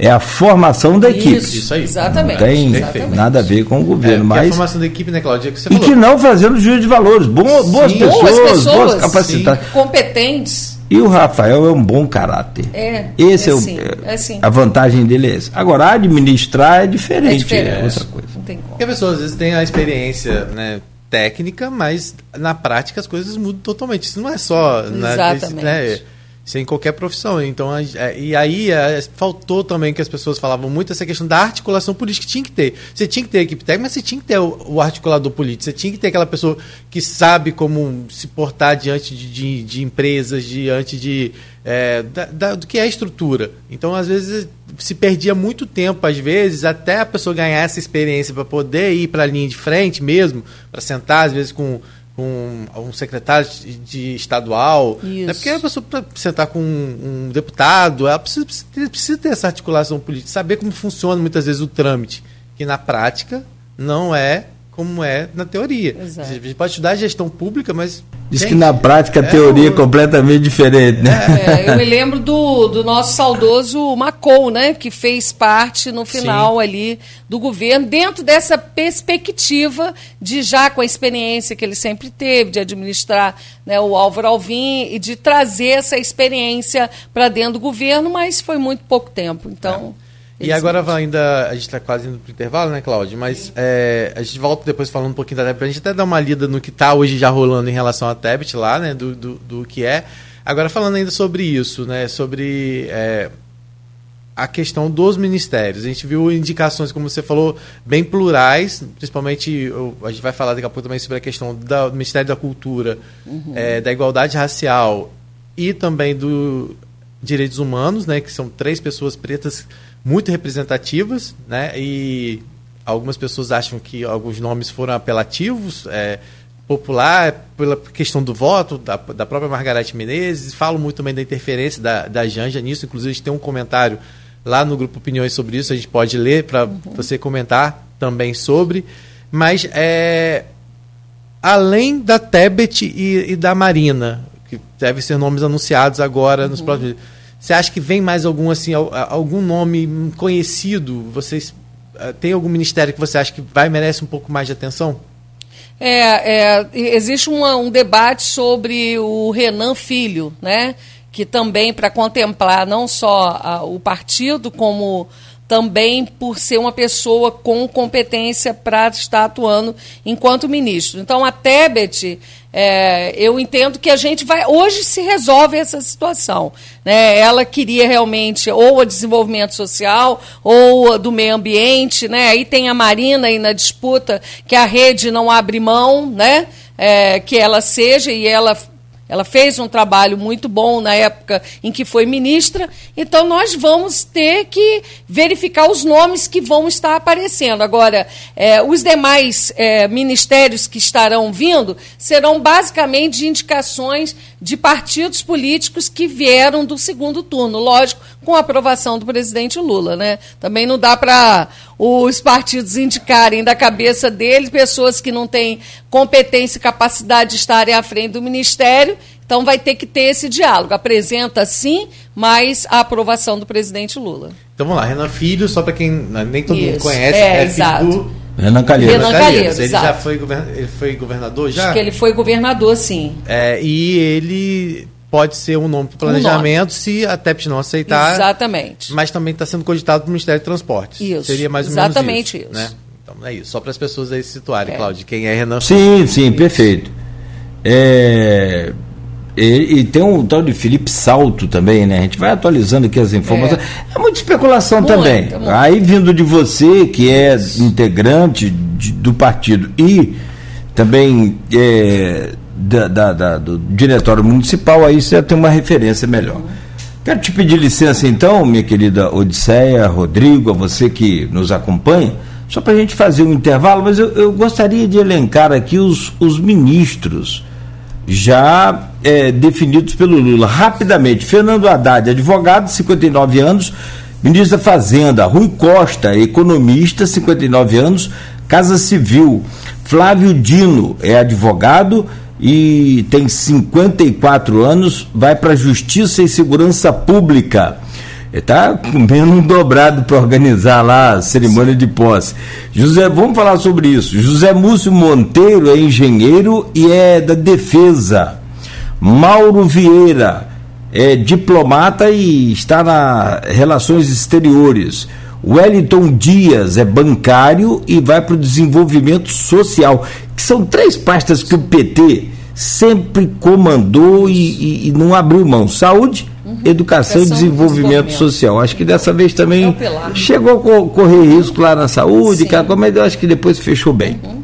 é a formação da equipe. Isso aí. Exatamente. Não tem Exatamente. nada a ver com o governo. É, mas... a formação da equipe, né, Cláudia, que você e falou. que não fazendo juízo de valores. Boas, boas, pessoas, boas pessoas, boas capacitadas. Competentes. E o Rafael é um bom caráter. É. Esse é, é, o, sim, é sim. A vantagem dele é essa. Agora, administrar é diferente. É, diferente. é outra coisa. Não tem como. Porque a pessoa às vezes tem a experiência, né? técnica, mas na prática as coisas mudam totalmente. Isso não é só Exatamente. Na, né, É em qualquer profissão. Então, é, e aí é, faltou também que as pessoas falavam muito essa questão da articulação política. Tinha que ter. Você tinha que ter a equipe técnica, mas você tinha que ter o, o articulador político. Você tinha que ter aquela pessoa que sabe como se portar diante de, de, de empresas, diante de. É, da, da, do que é a estrutura. Então, às vezes, se perdia muito tempo, às vezes, até a pessoa ganhar essa experiência para poder ir para a linha de frente mesmo, para sentar, às vezes, com com um secretário de estadual. Isso. Né? Porque a pessoa, para sentar com um, um, deputado, ela precisa, precisa ter essa articulação política, saber como funciona muitas vezes o trâmite, que na prática não é como é na teoria. Exato. A gente pode estudar gestão pública, mas. Diz que na prática a é teoria é, o... é completamente diferente, né? É, eu me lembro do, do nosso saudoso Macou, né? Que fez parte no final Sim. ali do governo, dentro dessa perspectiva de já com a experiência que ele sempre teve, de administrar né, o Álvaro Alvim e de trazer essa experiência para dentro do governo, mas foi muito pouco tempo. Então. É. E agora ainda, a gente está quase indo para o intervalo, né, Cláudio? Mas é, a gente volta depois falando um pouquinho da Tebet, a gente até dar uma lida no que está hoje já rolando em relação à Tebet lá, né, do, do, do, que é. Agora falando ainda sobre isso, né, sobre é, a questão dos ministérios. A gente viu indicações, como você falou, bem plurais, principalmente, a gente vai falar daqui a pouco também sobre a questão do Ministério da Cultura, uhum. é, da igualdade racial e também do direitos humanos, né, que são três pessoas pretas muito representativas, né? E algumas pessoas acham que alguns nomes foram apelativos, é, popular pela questão do voto da, da própria Margarete Menezes, falo muito também da interferência da, da Janja nisso, inclusive a gente tem um comentário lá no grupo Opiniões sobre isso, a gente pode ler para uhum. você comentar também sobre, mas é, além da Tebet e, e, da Marina, que devem ser nomes anunciados agora uhum. nos próximos você acha que vem mais algum assim, algum nome conhecido? Vocês eh, tem algum ministério que você acha que vai merece um pouco mais de atenção? É, é existe uma, um debate sobre o Renan Filho, né? Que também para contemplar não só a, o partido como também por ser uma pessoa com competência para estar atuando enquanto ministro. Então, a Tebet, é, eu entendo que a gente vai. Hoje se resolve essa situação. Né? Ela queria realmente ou o desenvolvimento social ou do meio ambiente. Né? Aí tem a Marina aí na disputa, que a rede não abre mão, né? É, que ela seja, e ela ela fez um trabalho muito bom na época em que foi ministra, então nós vamos ter que verificar os nomes que vão estar aparecendo. Agora, é, os demais é, ministérios que estarão vindo serão basicamente indicações de partidos políticos que vieram do segundo turno, lógico, com a aprovação do presidente Lula. Né? Também não dá para os partidos indicarem da cabeça deles pessoas que não têm competência e capacidade de estarem à frente do ministério. Então vai ter que ter esse diálogo. Apresenta sim, mas a aprovação do presidente Lula. Então vamos lá, Renan Filho, só para quem nem todo Isso. mundo conhece, é, é exato. do Renan Calheiros. Renan Calheiros, ele já foi, ele foi governador já? Acho que ele foi governador, sim. É, e ele pode ser um nome para planejamento um se a TEPT não aceitar. Exatamente. Mas também está sendo cogitado pelo Ministério de Transportes. Isso. Seria mais ou Exatamente menos isso. isso. Né? Então é isso. Só para as pessoas aí se situarem, é. Cláudio, quem é Renan Sim, sim, perfeito. É, e, e, tem um tal de Felipe Salto também, né? A gente vai atualizando aqui as informações. É, é muita especulação muito, também. Muito. Aí vindo de você, que é integrante de, do partido e também é, da, da, da, do diretório municipal, aí você tem uma referência melhor. Quero te pedir licença então, minha querida Odisseia, Rodrigo, a você que nos acompanha, só para a gente fazer um intervalo, mas eu, eu, gostaria de elencar aqui os, os ministros já é, definidos pelo Lula. Rapidamente, Fernando Haddad, advogado, 59 anos, ministro da Fazenda, Rui Costa, economista, 59 anos, Casa Civil, Flávio Dino é advogado, e tem 54 anos, vai para Justiça e Segurança Pública. Está comendo um dobrado para organizar lá a cerimônia de posse. José, vamos falar sobre isso. José Múcio Monteiro é engenheiro e é da Defesa. Mauro Vieira é diplomata e está na Relações Exteriores. Wellington Dias é bancário e vai para o desenvolvimento social, que são três pastas que o PT sempre comandou e, e, e não abriu mão: saúde, uhum. educação, e desenvolvimento, desenvolvimento, social. Acho que dessa vez também é chegou a correr risco lá na saúde, aquela mas eu acho que depois fechou bem. Uhum.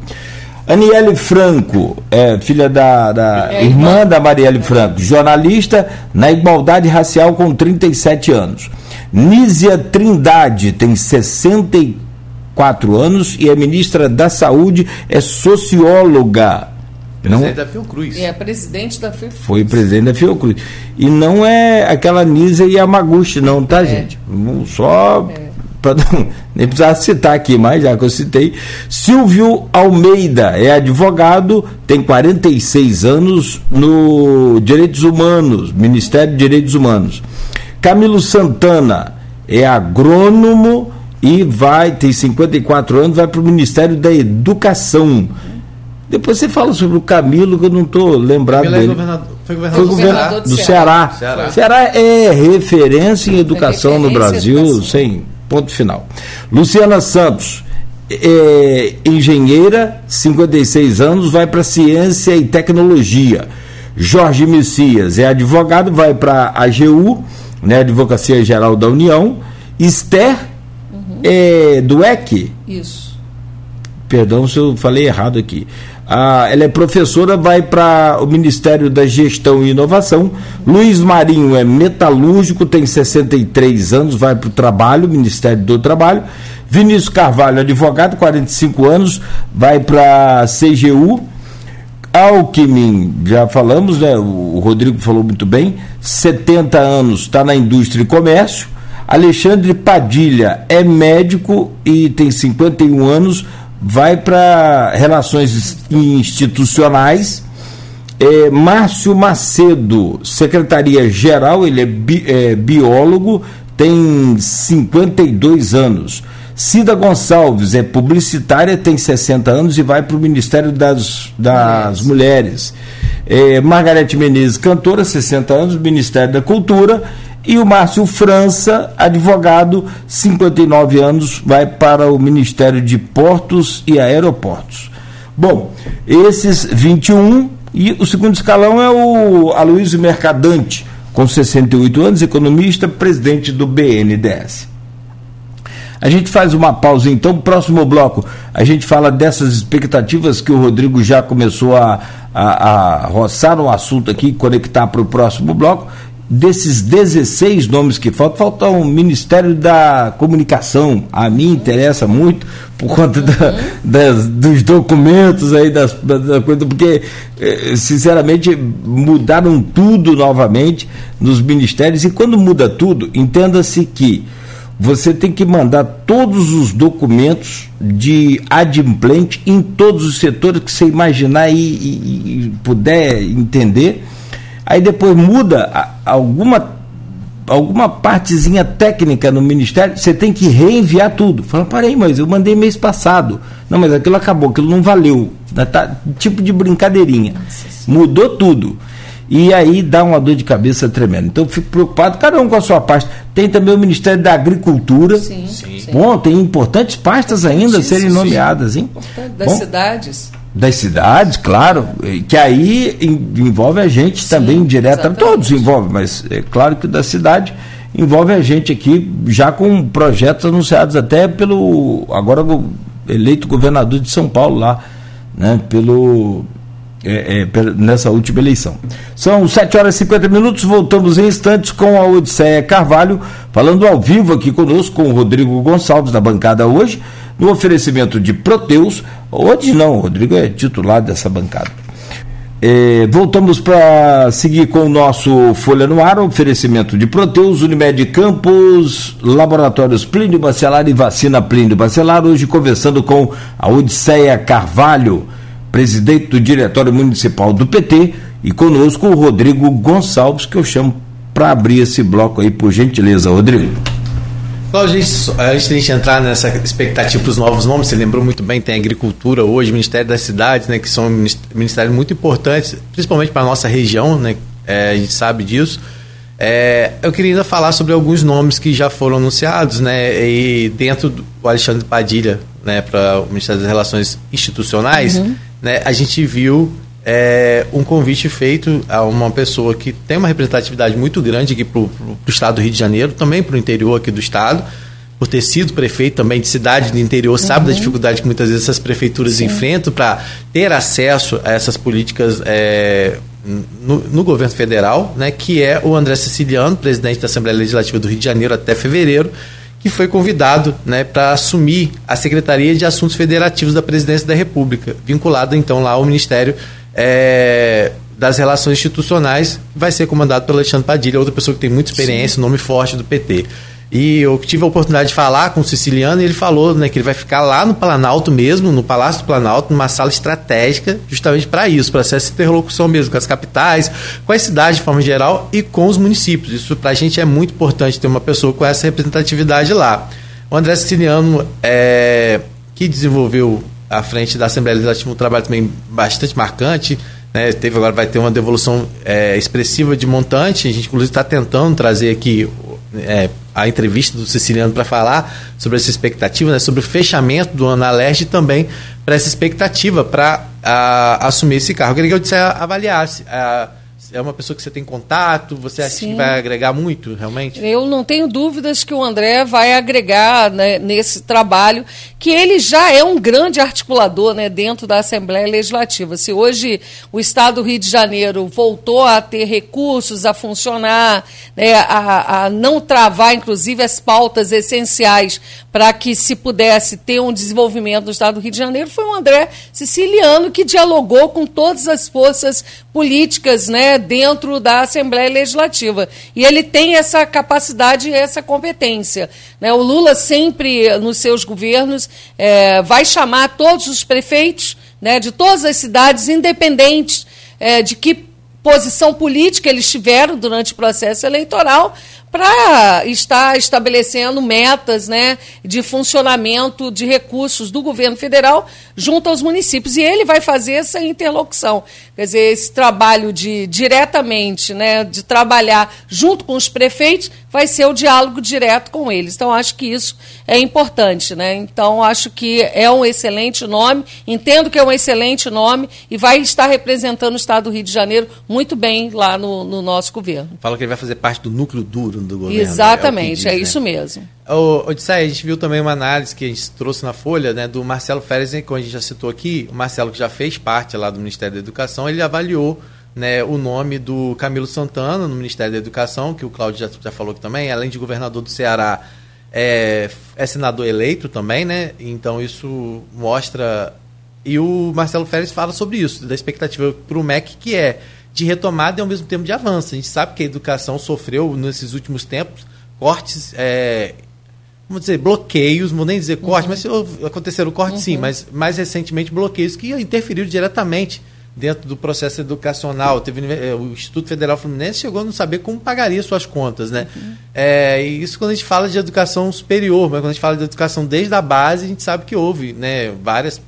Aniele Franco, é, filha da, da é, irmã da Marielle Franco, jornalista na igualdade racial com 37 anos. Nízia Trindade tem 64 anos e é ministra da Saúde, é socióloga. Presidente não, da Fiocruz. É presidente da Fiocruz. Foi presidente da Fiocruz. E não é aquela Nízia Yamaguchi, não, tá, é. gente? Só. É nem precisar citar aqui, mas já que eu citei. Silvio Almeida é advogado, tem 46 anos no Direitos Humanos, Ministério de Direitos Humanos. Camilo Santana é agrônomo e vai, tem 54 anos, vai para o Ministério da Educação. Depois você fala sobre o Camilo, que eu não estou lembrado Camilo é dele. É governador, foi governador, foi governador do, Ceará. Ceará. Ceará. é referência em educação referência no Brasil, educação. sem Ponto final. Luciana Santos, é, engenheira, 56 anos, vai para ciência e tecnologia. Jorge Messias é advogado, vai para a AGU, né, Advocacia Geral da União. Esther uhum. é do EC. Isso. Perdão se eu falei errado aqui. Ah, ela é professora, vai para o Ministério da Gestão e Inovação. Luiz Marinho é metalúrgico, tem 63 anos, vai para o Trabalho, Ministério do Trabalho. Vinícius Carvalho, advogado, 45 anos, vai para a CGU. Alckmin, já falamos, né? O Rodrigo falou muito bem, 70 anos, está na indústria e comércio. Alexandre Padilha é médico e tem 51 anos, vai para relações institucionais. É, Márcio Macedo, secretaria-geral, ele é, bi, é, biólogo, tem 52 anos. Cida Gonçalves é publicitária, tem 60 anos e vai para o Ministério das, das Mulheres. É, Margarete Menezes, cantora, 60 anos, Ministério da Cultura. E o Márcio França, advogado, 59 anos, vai para o Ministério de Portos e Aeroportos. Bom, esses 21 e o segundo escalão é o Aloysio Mercadante, com 68 anos, economista, presidente do BNDES. A gente faz uma pausa então, próximo bloco a gente fala dessas expectativas que o Rodrigo já começou a, a, a roçar no assunto aqui, conectar para o próximo bloco desses 16 nomes que faltam, falta o Ministério da Comunicação. A mim interessa muito por conta da, das, dos documentos aí, das, da coisa, porque, eh, sinceramente, mudaram tudo novamente nos ministérios. E quando muda tudo, entenda-se que você tem que mandar todos os documentos de adimplente em todos os setores que você imaginar e, e, e puder entender aí depois muda alguma alguma partezinha técnica no ministério, você tem que reenviar tudo. Fala, parei, mas eu mandei mês passado. Não, mas aquilo acabou, aquilo não valeu. Tá, tipo de brincadeirinha. Mudou tudo. E aí dá uma dor de cabeça tremenda. Então eu fico preocupado, cada um com a sua pasta. Tem também o Ministério da Agricultura. Sim, sim. Bom, tem importantes pastas ainda a serem nomeadas, hein? Das Bom, cidades das cidades, claro, que aí envolve a gente Sim, também diretamente, todos envolvem, mas é claro que da cidade envolve a gente aqui já com projetos anunciados até pelo agora eleito governador de São Paulo lá, né, pelo é, é, nessa última eleição. São 7 horas e 50 minutos, voltamos em instantes com a Odisseia Carvalho, falando ao vivo aqui conosco com o Rodrigo Gonçalves da bancada hoje no oferecimento de Proteus. Hoje não, Rodrigo é titular dessa bancada. É, voltamos para seguir com o nosso Folha no Ar, oferecimento de Proteus, Unimed Campos, Laboratórios Plínio Bacelar e Vacina Plínio Bacelar. Hoje conversando com a Odisseia Carvalho, presidente do Diretório Municipal do PT, e conosco o Rodrigo Gonçalves, que eu chamo para abrir esse bloco aí, por gentileza, Rodrigo. Cláudio, antes de a gente entrar nessa expectativa para os novos nomes, você lembrou muito bem, tem agricultura hoje, Ministério das Cidades, né, que são ministérios muito importantes, principalmente para a nossa região, né, é, a gente sabe disso. É, eu queria ainda falar sobre alguns nomes que já foram anunciados, né, e dentro do Alexandre Padilha, né, para o Ministério das Relações Institucionais, uhum. né, a gente viu é, um convite feito a uma pessoa que tem uma representatividade muito grande aqui para o estado do Rio de Janeiro, também para o interior aqui do estado, por ter sido prefeito também de cidade do interior, sabe uhum. da dificuldade que muitas vezes essas prefeituras Sim. enfrentam para ter acesso a essas políticas é, no, no, governo federal, né, que é o André Siciliano, presidente da Assembleia Legislativa do Rio de Janeiro até fevereiro, que foi convidado né, para assumir a Secretaria de Assuntos Federativos da Presidência da República, vinculado então lá ao Ministério é, das Relações Institucionais, vai ser comandado pelo Alexandre Padilha, outra pessoa que tem muita experiência, Sim. nome forte do PT. E eu tive a oportunidade de falar com o siciliano e ele falou né, que ele vai ficar lá no Planalto mesmo, no Palácio do Planalto, numa sala estratégica, justamente para isso, para essa interlocução mesmo com as capitais, com as cidades de forma geral e com os municípios. Isso para a gente é muito importante ter uma pessoa com essa representatividade lá. O André Siciliano, é, que desenvolveu à frente da Assembleia Legislativa um trabalho também bastante marcante, né, teve agora vai ter uma devolução é, expressiva de montante. A gente inclusive está tentando trazer aqui é, a entrevista do Siciliano para falar sobre essa expectativa, né, sobre o fechamento do Analeste e também para essa expectativa para assumir esse carro. Eu queria que eu disse, avaliasse. A, é uma pessoa que você tem contato? Você acha Sim. que vai agregar muito, realmente? Eu não tenho dúvidas que o André vai agregar né, nesse trabalho, que ele já é um grande articulador né, dentro da Assembleia Legislativa. Se hoje o Estado do Rio de Janeiro voltou a ter recursos, a funcionar, né, a, a não travar, inclusive, as pautas essenciais para que se pudesse ter um desenvolvimento no Estado do Rio de Janeiro, foi o André Siciliano que dialogou com todas as forças políticas né, dentro da Assembleia Legislativa. E ele tem essa capacidade e essa competência. Né? O Lula sempre, nos seus governos, é, vai chamar todos os prefeitos né, de todas as cidades, independentes é, de que posição política eles tiveram durante o processo eleitoral, para estar estabelecendo metas né, de funcionamento de recursos do governo federal junto aos municípios. E ele vai fazer essa interlocução. Quer dizer, esse trabalho de diretamente, né, de trabalhar junto com os prefeitos, vai ser o diálogo direto com eles. Então, acho que isso é importante. Né? Então, acho que é um excelente nome, entendo que é um excelente nome e vai estar representando o Estado do Rio de Janeiro muito bem lá no, no nosso governo. Fala que ele vai fazer parte do núcleo duro do governo. Exatamente, é, diz, é né? isso mesmo. O Odisseia, a gente viu também uma análise que a gente trouxe na Folha, né, do Marcelo Férez, que a gente já citou aqui, o Marcelo que já fez parte lá do Ministério da Educação, ele avaliou né, o nome do Camilo Santana no Ministério da Educação, que o Cláudio já, já falou também, além de governador do Ceará, é, é senador eleito também, né? Então isso mostra. E o Marcelo Férez fala sobre isso, da expectativa para o MEC, que é de retomada e ao mesmo tempo de avanço. A gente sabe que a educação sofreu nesses últimos tempos cortes, é, vamos dizer, bloqueios, não vou nem dizer cortes, uhum. mas aconteceram cortes uhum. sim, mas mais recentemente bloqueios que interferiram diretamente dentro do processo educacional. Teve, é, o Instituto Federal Fluminense chegou a não saber como pagaria suas contas, né? Uhum. É, e isso quando a gente fala de educação superior, mas quando a gente fala de educação desde a base, a gente sabe que houve né, várias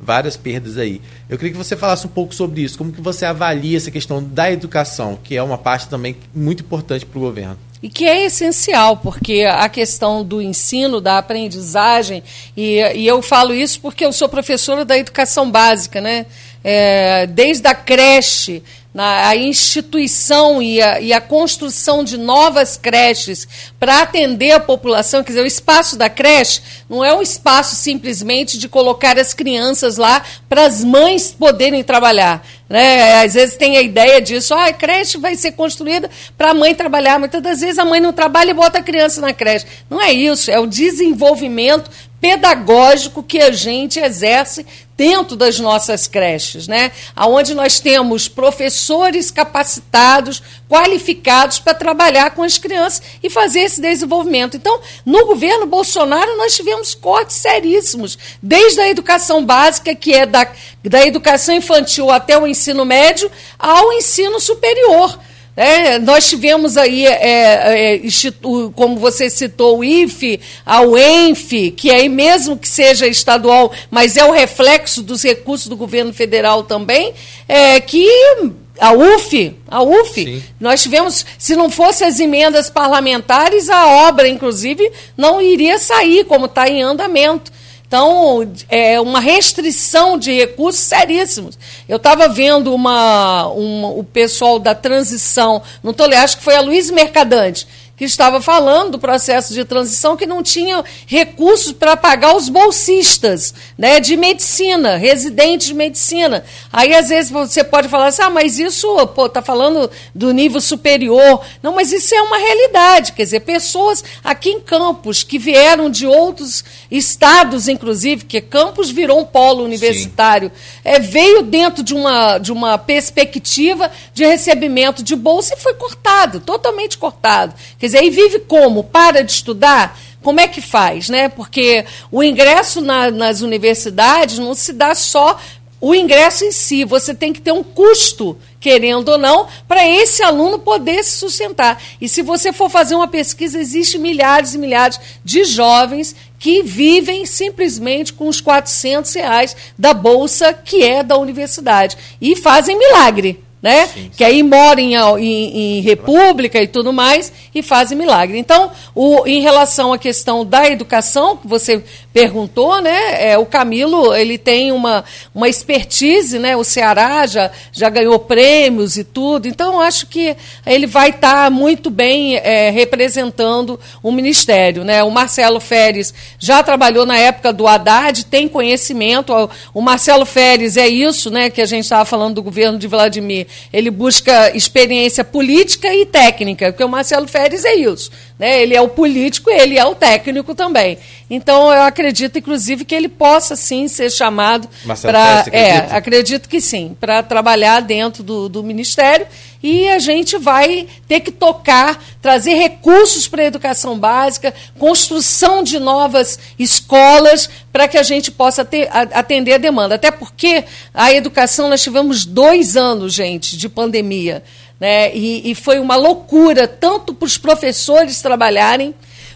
várias perdas aí. Eu queria que você falasse um pouco sobre isso, como que você avalia essa questão da educação, que é uma parte também muito importante para o governo. E que é essencial, porque a questão do ensino, da aprendizagem, e, e eu falo isso porque eu sou professora da educação básica, né? É, desde a creche, na, a instituição e a, e a construção de novas creches para atender a população, quer dizer, o espaço da creche não é um espaço simplesmente de colocar as crianças lá para as mães poderem trabalhar. Né? Às vezes tem a ideia disso, ah, a creche vai ser construída para a mãe trabalhar. Muitas das vezes a mãe não trabalha e bota a criança na creche. Não é isso, é o desenvolvimento pedagógico que a gente exerce dentro das nossas creches, né? Aonde nós temos professores capacitados, qualificados para trabalhar com as crianças e fazer esse desenvolvimento. Então, no governo Bolsonaro nós tivemos cortes seríssimos, desde a educação básica, que é da, da educação infantil até o ensino médio, ao ensino superior. É, nós tivemos aí, é, é, como você citou, o IFE, a UENF, que aí mesmo que seja estadual, mas é o reflexo dos recursos do governo federal também, é, que a UF, a UF, Sim. nós tivemos, se não fossem as emendas parlamentares, a obra, inclusive, não iria sair, como está em andamento. Então, é uma restrição de recursos seríssimos. Eu estava vendo uma, uma, o pessoal da transição, não estou acho que foi a Luiz Mercadante, que estava falando do processo de transição que não tinha recursos para pagar os bolsistas né, de medicina, residentes de medicina. Aí, às vezes, você pode falar assim, ah, mas isso está falando do nível superior. Não, mas isso é uma realidade. Quer dizer, pessoas aqui em Campos, que vieram de outros estados, inclusive, que Campos virou um polo universitário, é, veio dentro de uma, de uma perspectiva de recebimento de bolsa e foi cortado, totalmente cortado. Quer dizer, aí vive como? Para de estudar? Como é que faz? Né? Porque o ingresso na, nas universidades não se dá só o ingresso em si, você tem que ter um custo, querendo ou não, para esse aluno poder se sustentar. E se você for fazer uma pesquisa, existe milhares e milhares de jovens que vivem simplesmente com os 400 reais da bolsa que é da universidade e fazem milagre né? Sim, sim. Que aí moram em, em, em, república e tudo mais e fazem milagre. Então, o, em relação à questão da educação, que você perguntou, né? É, o Camilo ele tem uma, uma expertise, né? O Ceará já, já ganhou prêmios e tudo. Então, acho que ele vai estar tá muito bem é, representando o Ministério. Né? O Marcelo Feres já trabalhou na época do Haddad, tem conhecimento. O Marcelo Feres é isso, né? Que a gente estava falando do governo de Vladimir ele busca experiência política e técnica, porque o Marcelo Feres é isso. Né? Ele é o político e ele é o técnico também. Então, eu acredito, inclusive, que ele possa sim ser chamado para. É, acredito que sim, para trabalhar dentro do, do Ministério. E a gente vai ter que tocar, trazer recursos para a educação básica, construção de novas escolas, para que a gente possa ter, atender a demanda. Até porque a educação, nós tivemos dois anos, gente, de pandemia. Né? E, e foi uma loucura, tanto para os professores trabalharem,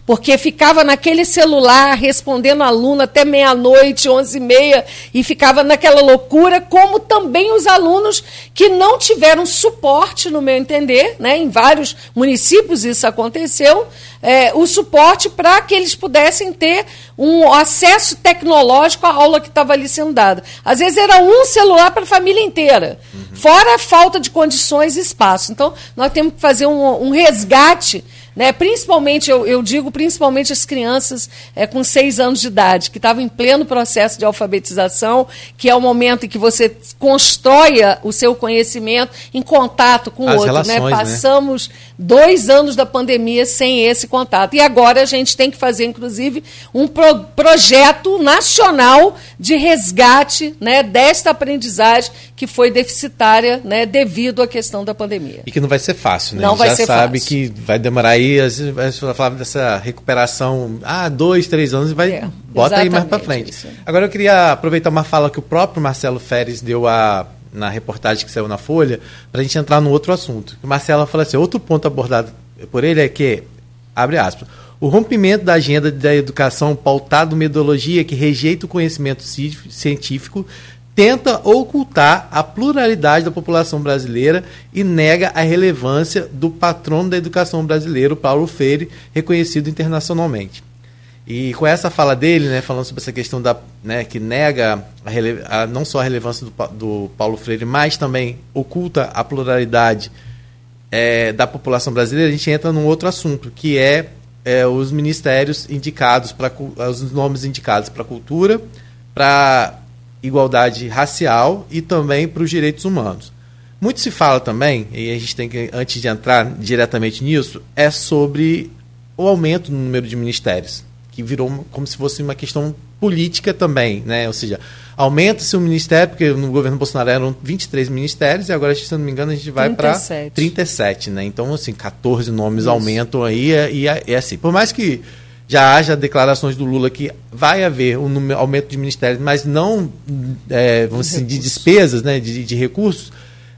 porque ficava naquele celular respondendo aluno até meia-noite, onze e meia, e ficava naquela loucura, como também os alunos que não tiveram suporte, no meu entender, né, em vários municípios isso aconteceu, é, o suporte para que eles pudessem ter um acesso tecnológico à aula que estava ali sendo dada. Às vezes era um celular para a família inteira, uhum. fora a falta de condições e espaço. Então, nós temos que fazer um, um resgate né? Principalmente, eu, eu, digo principalmente as crianças é, com seis anos de idade, que estavam em pleno processo de alfabetização, que é o momento em que você constrói o seu conhecimento em contato com o outro. Né? Relações, né? Passamos né? dois anos da pandemia sem esse contato. E agora a gente tem que fazer, inclusive, um pro projeto nacional de resgate né, desta aprendizagem que foi deficitária né, devido à questão da pandemia. E que não vai ser fácil, né? Não vai já ser sabe fácil. que vai demorar aí, às vezes falava dessa recuperação, ah, dois, três anos e vai é, bota aí mais para frente. Isso. Agora eu queria aproveitar uma fala que o próprio Marcelo Feres deu a na reportagem que saiu na Folha, para a gente entrar no outro assunto. O Marcelo fala assim, outro ponto abordado por ele é que, abre aspas, o rompimento da agenda da educação pautado metodologia que rejeita o conhecimento científico tenta ocultar a pluralidade da população brasileira e nega a relevância do patrono da educação brasileira, Paulo Freire, reconhecido internacionalmente. E com essa fala dele, né, falando sobre essa questão da, né, que nega a, a, não só a relevância do, do, Paulo Freire, mas também oculta a pluralidade é, da população brasileira, a gente entra num outro assunto, que é, é os ministérios indicados para os nomes indicados para cultura, para igualdade racial e também para os direitos humanos. Muito se fala também, e a gente tem que, antes de entrar diretamente nisso, é sobre o aumento no número de ministérios, que virou como se fosse uma questão política também, né? Ou seja, aumenta-se o ministério, porque no governo Bolsonaro eram 23 ministérios, e agora, se não me engano, a gente vai para 37, né? Então, assim, 14 nomes Isso. aumentam aí, e é, é assim. Por mais que já haja declarações do Lula que vai haver um número, aumento de ministérios, mas não é, vamos dizer, de despesas, né, de, de recursos.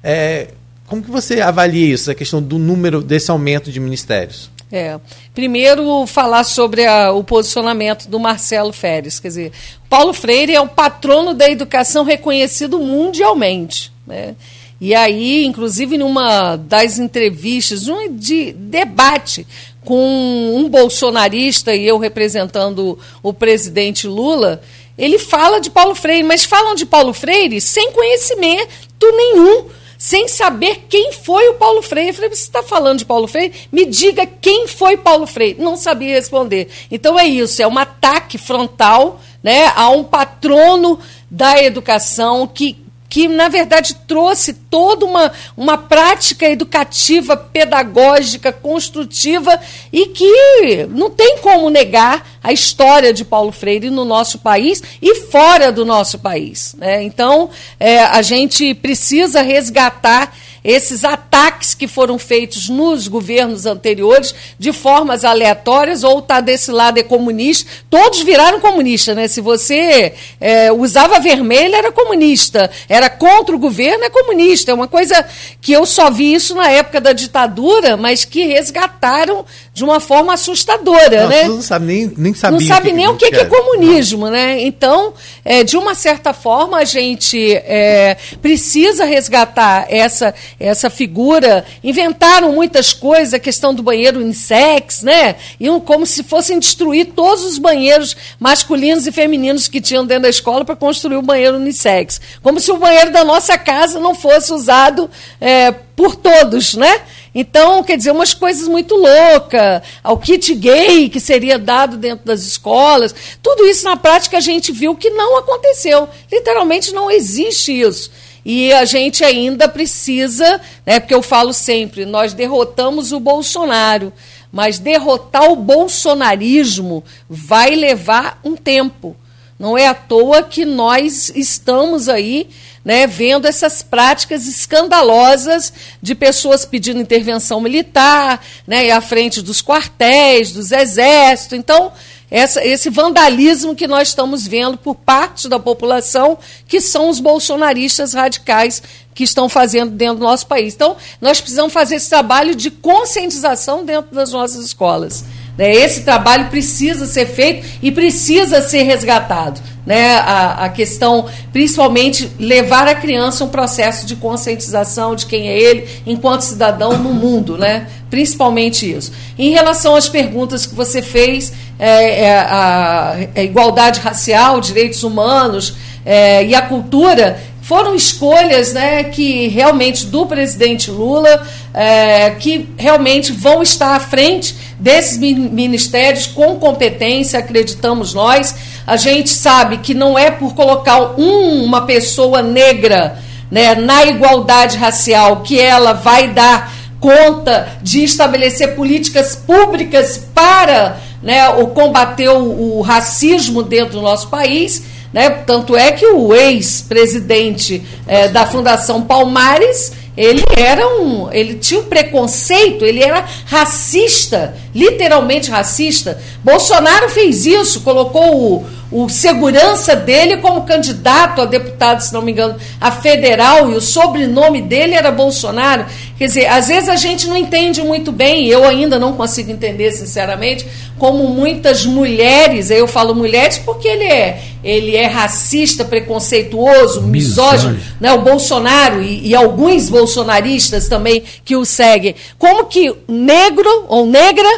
É, como que você avalia isso, a questão do número desse aumento de ministérios? É. Primeiro, falar sobre a, o posicionamento do Marcelo Feres. Quer dizer, Paulo Freire é o patrono da educação reconhecido mundialmente. Né? E aí, inclusive, numa das entrevistas, um de debate com um bolsonarista e eu representando o presidente Lula, ele fala de Paulo Freire, mas falam de Paulo Freire sem conhecimento nenhum sem saber quem foi o Paulo Freire. Eu falei, você está falando de Paulo Freire? Me diga quem foi Paulo Freire. Não sabia responder. Então é isso, é um ataque frontal né, a um patrono da educação que que, na verdade, trouxe toda uma, uma prática educativa, pedagógica, construtiva e que não tem como negar a história de Paulo Freire no nosso país e fora do nosso país. Né? Então, é, a gente precisa resgatar esses ataques que foram feitos nos governos anteriores de formas aleatórias, ou está desse lado é comunista. Todos viraram comunista, né? Se você é, usava vermelho, era comunista. Era contra o governo, é comunista. É uma coisa que eu só vi isso na época da ditadura, mas que resgataram de uma forma assustadora, não, né? Não sabe nem, nem sabia Não sabe nem o que, que, é comunismo, não. né? Então, é, de uma certa forma, a gente é, precisa resgatar essa, essa figura. Inventaram muitas coisas, a questão do banheiro unissex, né? Iam como se fossem destruir todos os banheiros masculinos e femininos que tinham dentro da escola para construir o banheiro unissex. Como se o banheiro da nossa casa não fosse usado é, por todos, né? Então, quer dizer, umas coisas muito loucas, ao kit gay que seria dado dentro das escolas, tudo isso na prática a gente viu que não aconteceu. Literalmente não existe isso. E a gente ainda precisa, né, porque eu falo sempre, nós derrotamos o Bolsonaro, mas derrotar o bolsonarismo vai levar um tempo. Não é à toa que nós estamos aí né, vendo essas práticas escandalosas de pessoas pedindo intervenção militar, né, à frente dos quartéis, dos exércitos. Então, essa, esse vandalismo que nós estamos vendo por parte da população, que são os bolsonaristas radicais que estão fazendo dentro do nosso país. Então, nós precisamos fazer esse trabalho de conscientização dentro das nossas escolas. Né? Esse trabalho precisa ser feito e precisa ser resgatado. Né? A, a questão, principalmente, levar a criança um processo de conscientização de quem é ele enquanto cidadão no mundo, né? principalmente isso. Em relação às perguntas que você fez, é, é, a, a, igualdade racial, direitos humanos é, e a cultura, foram escolhas né, que realmente do presidente Lula, é, que realmente vão estar à frente desses ministérios com competência, acreditamos nós. A gente sabe que não é por colocar um, uma pessoa negra né, na igualdade racial que ela vai dar conta de estabelecer políticas públicas para né, o combater o, o racismo dentro do nosso país né? Tanto é que o ex-presidente é, da Fundação Palmares ele era um, ele tinha um preconceito, ele era racista, literalmente racista. Bolsonaro fez isso, colocou o, o segurança dele como candidato a deputado, se não me engano, a federal, e o sobrenome dele era Bolsonaro. Quer dizer, às vezes a gente não entende muito bem, eu ainda não consigo entender, sinceramente, como muitas mulheres, eu falo mulheres porque ele é, ele é racista, preconceituoso, misógino, né? o Bolsonaro e, e alguns bolsonaristas também que o seguem. Como que negro ou negra,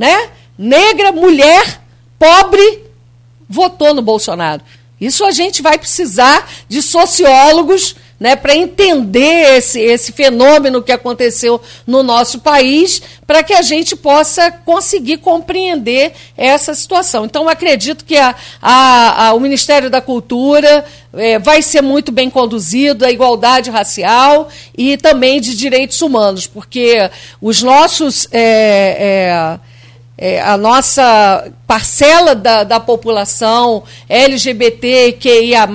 né? Negra, mulher, pobre, votou no Bolsonaro. Isso a gente vai precisar de sociólogos né, para entender esse, esse fenômeno que aconteceu no nosso país, para que a gente possa conseguir compreender essa situação. Então, acredito que a, a, a, o Ministério da Cultura é, vai ser muito bem conduzido, a igualdade racial e também de direitos humanos, porque os nossos. É, é, é, a nossa parcela da, da população LGBTQIA+,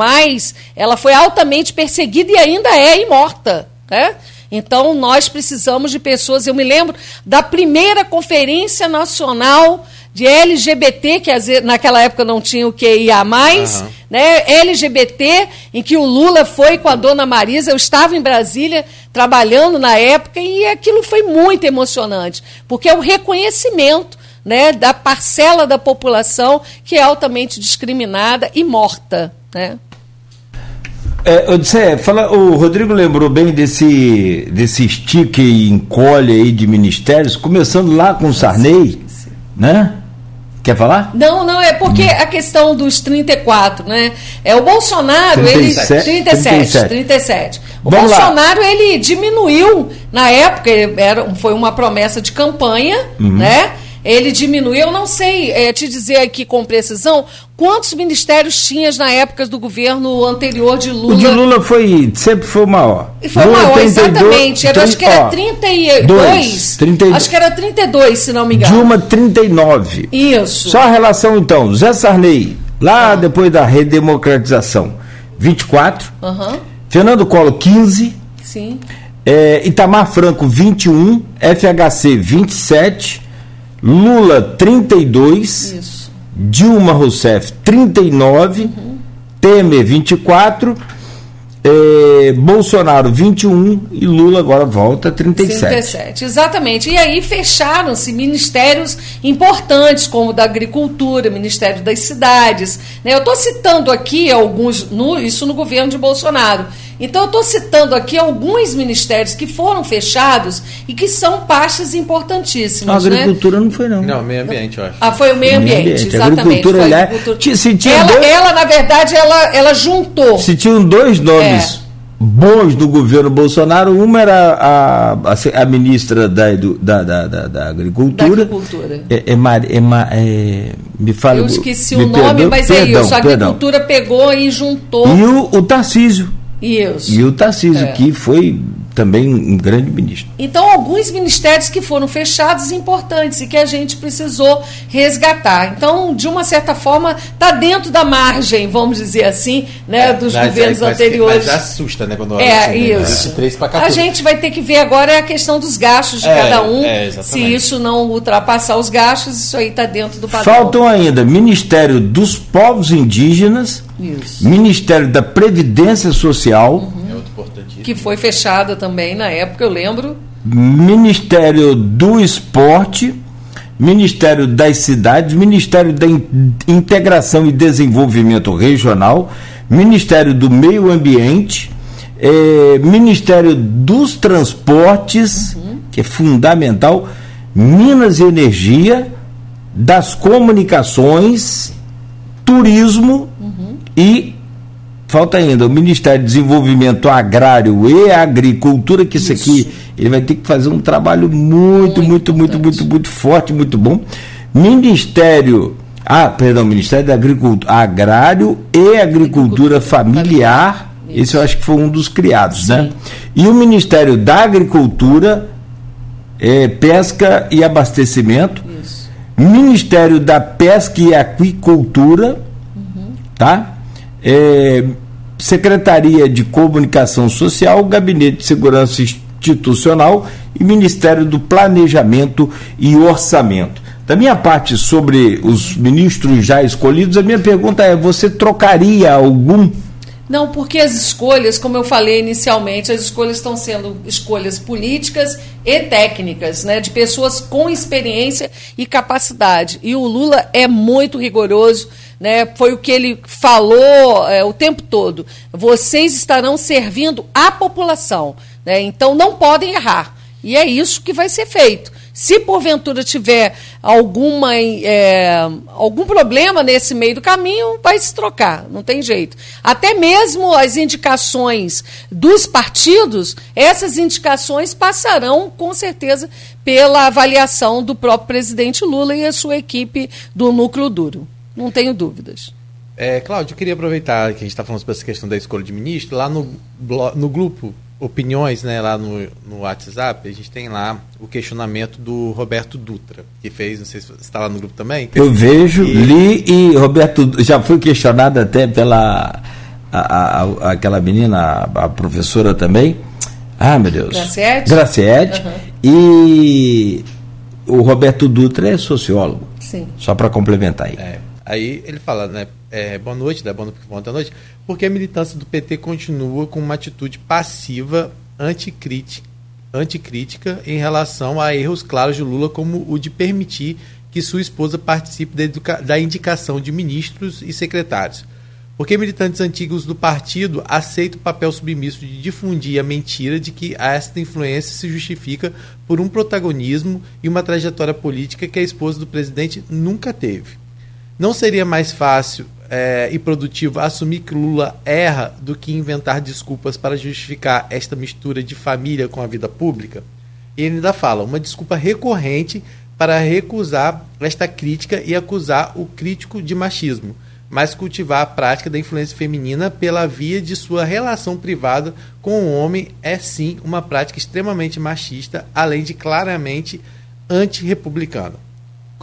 ela foi altamente perseguida e ainda é imorta. Né? Então, nós precisamos de pessoas. Eu me lembro da primeira Conferência Nacional de LGBT, que naquela época não tinha o QIA, uhum. né? LGBT, em que o Lula foi com a dona Marisa. Eu estava em Brasília trabalhando na época e aquilo foi muito emocionante, porque é o reconhecimento né, da parcela da população que é altamente discriminada e morta. Né? É, Odisseia, fala, o Rodrigo lembrou bem desse, desse estique e encolhe aí de ministérios, começando lá com o Sarney, né? Quer falar? Não, não, é porque a questão dos 34, né? É o Bolsonaro, 37, ele 37, 37. 37. O Vamos Bolsonaro lá. ele diminuiu na época, era, foi uma promessa de campanha, uhum. né? Ele diminuiu, eu não sei é, te dizer aqui com precisão quantos ministérios tinhas na época do governo anterior de Lula. O de Lula foi, sempre foi o maior. E foi Lula maior, 32, exatamente. Era, acho que era 32. Dois, 32, acho que era 32, se não me engano. Dilma, 39. Isso. Só a relação, então. Zé Sarney, lá ah. depois da redemocratização, 24. Uhum. Fernando Collor, 15. Sim. É, Itamar Franco, 21. FHC, 27. Lula 32, Isso. Dilma Rousseff 39, uhum. Temer 24, eh, Bolsonaro 21 e Lula agora volta 37. 37, exatamente. E aí fecharam-se ministérios importantes, como o da Agricultura, Ministério das Cidades. Né? Eu estou citando aqui alguns, no, isso no governo de Bolsonaro. Então, eu estou citando aqui alguns ministérios que foram fechados e que são pastas importantíssimas. A agricultura né? não foi, não. Não, meio ambiente, eu acho. Ah, foi o meio ambiente, meio ambiente. exatamente. Agricultura, foi a agricultura. Se tinha ela, dois... ela, na verdade, ela, ela juntou. Se tinham dois nomes. É bons do governo Bolsonaro. Uma era a, a, a ministra da, da, da, da, da Agricultura. Da Agricultura. É, é, é, é, me fala. Eu esqueci me o nome, mas é perdão, isso. A Agricultura perdão. pegou e juntou. E o, o Tarcísio. Isso. E o Tarcísio, é. que foi também um grande ministro. Então, alguns ministérios que foram fechados importantes e que a gente precisou resgatar. Então, de uma certa forma, está dentro da margem, vamos dizer assim, né, é, dos mas, governos mas, anteriores. Mas assusta, né, quando É, assim, né? isso. Né? A gente vai ter que ver agora a questão dos gastos de é, cada um. É, se isso não ultrapassar os gastos, isso aí está dentro do padrão. Faltam ainda Ministério dos Povos Indígenas, isso. Ministério da Previdência Social. Uhum que foi fechada também na época, eu lembro. Ministério do Esporte, Ministério das Cidades, Ministério da Integração e Desenvolvimento Regional, Ministério do Meio Ambiente, é, Ministério dos Transportes, uhum. que é fundamental, Minas e Energia, das Comunicações, Turismo. E Falta ainda o Ministério de Desenvolvimento Agrário e Agricultura, que isso, isso aqui ele vai ter que fazer um trabalho muito, muito, muito, muito, muito, muito forte, muito bom. Ministério, ah, perdão, Ministério da Agricultura, Agrário e Agricultura Familiar. Isso. Esse eu acho que foi um dos criados, né? Sim. né? E o Ministério da Agricultura, é, Pesca e Abastecimento. Isso. Ministério da Pesca e Aquicultura, uhum. tá? É, Secretaria de Comunicação Social, Gabinete de Segurança Institucional e Ministério do Planejamento e Orçamento. Da minha parte, sobre os ministros já escolhidos, a minha pergunta é: você trocaria algum não, porque as escolhas, como eu falei inicialmente, as escolhas estão sendo escolhas políticas e técnicas, né, de pessoas com experiência e capacidade. E o Lula é muito rigoroso, né, foi o que ele falou é, o tempo todo. Vocês estarão servindo a população, né, então não podem errar. E é isso que vai ser feito. Se porventura tiver alguma, é, algum problema nesse meio do caminho, vai se trocar, não tem jeito. Até mesmo as indicações dos partidos, essas indicações passarão com certeza pela avaliação do próprio presidente Lula e a sua equipe do núcleo duro. Não tenho dúvidas. É, Cláudio, eu queria aproveitar que a gente está falando sobre essa questão da escolha de ministro. Lá no, no grupo opiniões, né, lá no, no WhatsApp, a gente tem lá o questionamento do Roberto Dutra, que fez, não sei se você está lá no grupo também. Eu vejo, e... li e Roberto já foi questionado até pela a, a, aquela menina, a, professora também. Ah, meu Deus. Graciete. Graciete. Uhum. E o Roberto Dutra é sociólogo. Sim. Só para complementar aí. É, aí ele fala, né, é, boa noite, né, boa noite porque a militância do PT continua com uma atitude passiva, anticrítica, anticrítica em relação a erros claros de Lula, como o de permitir que sua esposa participe da, da indicação de ministros e secretários. Porque militantes antigos do partido aceitam o papel submisso de difundir a mentira de que esta influência se justifica por um protagonismo e uma trajetória política que a esposa do presidente nunca teve. Não seria mais fácil é, e produtivo assumir que Lula erra do que inventar desculpas para justificar esta mistura de família com a vida pública? E ele ainda fala, uma desculpa recorrente para recusar esta crítica e acusar o crítico de machismo mas cultivar a prática da influência feminina pela via de sua relação privada com o homem é sim uma prática extremamente machista, além de claramente antirrepublicana.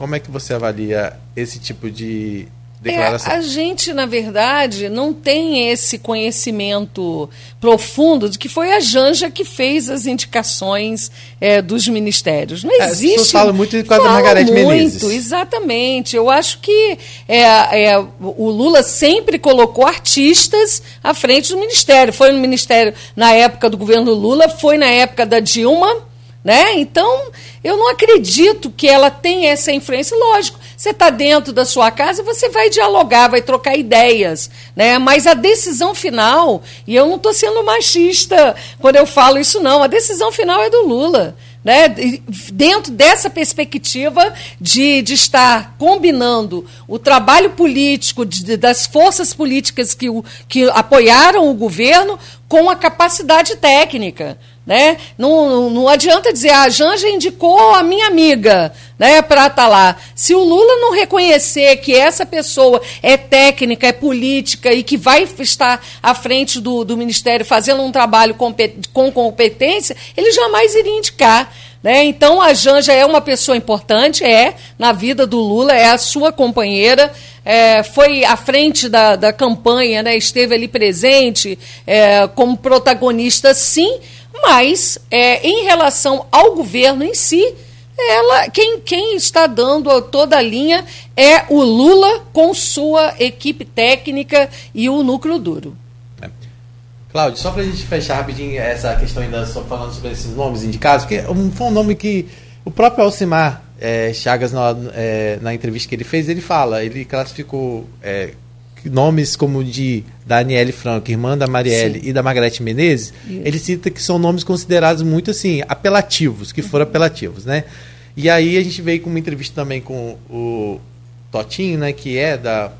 Como é que você avalia esse tipo de declaração. É, a gente, na verdade, não tem esse conhecimento profundo de que foi a Janja que fez as indicações é, dos ministérios. Não existe. É, fala muito com a fala Margarete muito, Menezes. Exatamente. Eu acho que é, é, o Lula sempre colocou artistas à frente do ministério. Foi no ministério na época do governo Lula, foi na época da Dilma né? Então, eu não acredito que ela tenha essa influência. Lógico, você está dentro da sua casa, você vai dialogar, vai trocar ideias. Né? Mas a decisão final, e eu não estou sendo machista quando eu falo isso, não, a decisão final é do Lula. Né? Dentro dessa perspectiva de, de estar combinando o trabalho político de, das forças políticas que, o, que apoiaram o governo com a capacidade técnica. Né? Não, não, adianta dizer, ah, a Janja indicou a minha amiga né, para estar tá lá. Se o Lula não reconhecer que essa pessoa é técnica, é política e que vai estar à frente do, do Ministério fazendo um trabalho com competência, ele jamais iria indicar. Né? Então a Janja é uma pessoa importante, é, na vida do Lula, é a sua companheira. É, foi à frente da, da campanha, né? esteve ali presente é, como protagonista, sim, mas, é, em relação ao governo em si, ela, quem, quem está dando toda a linha é o Lula com sua equipe técnica e o núcleo duro. É. Cláudio, só para a gente fechar rapidinho essa questão ainda só falando sobre esses nomes indicados, porque foi um nome que o próprio Alcimar é, Chagas, na, é, na entrevista que ele fez, ele fala, ele classificou é, nomes como de Daniele Franco, irmã da Marielle Sim. e da Margarete Menezes, Isso. ele cita que são nomes considerados muito assim, apelativos, que foram uhum. apelativos, né? E aí a gente veio com uma entrevista também com o Totinho, né, que é da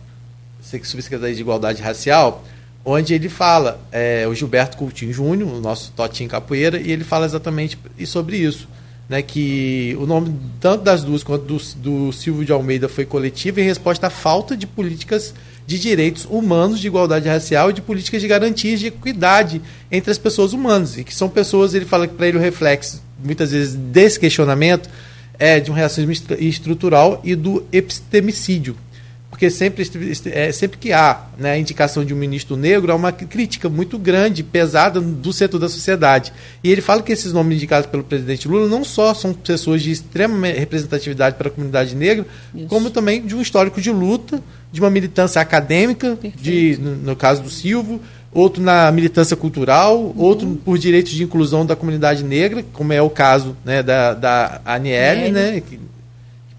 Subsecretaria de Igualdade Racial, onde ele fala, é, o Gilberto Coutinho Júnior, o nosso Totinho Capoeira, e ele fala exatamente sobre isso. Né, que o nome tanto das duas quanto do, do Silvio de Almeida foi coletivo em resposta à falta de políticas de direitos humanos, de igualdade racial e de políticas de garantias de equidade entre as pessoas humanas. E que são pessoas, ele fala que para ele o reflexo, muitas vezes, desse questionamento é de um racismo estrutural e do epistemicídio porque sempre, é, sempre que há né, a indicação de um ministro negro, há uma crítica muito grande, pesada do setor da sociedade. E ele fala que esses nomes indicados pelo presidente Lula não só são pessoas de extrema representatividade para a comunidade negra, Isso. como também de um histórico de luta, de uma militância acadêmica, de, no, no, caso do Silvio, outro na militância cultural, uhum. outro por direitos de inclusão da comunidade negra, como é o caso né, da, da Aniele, né, que,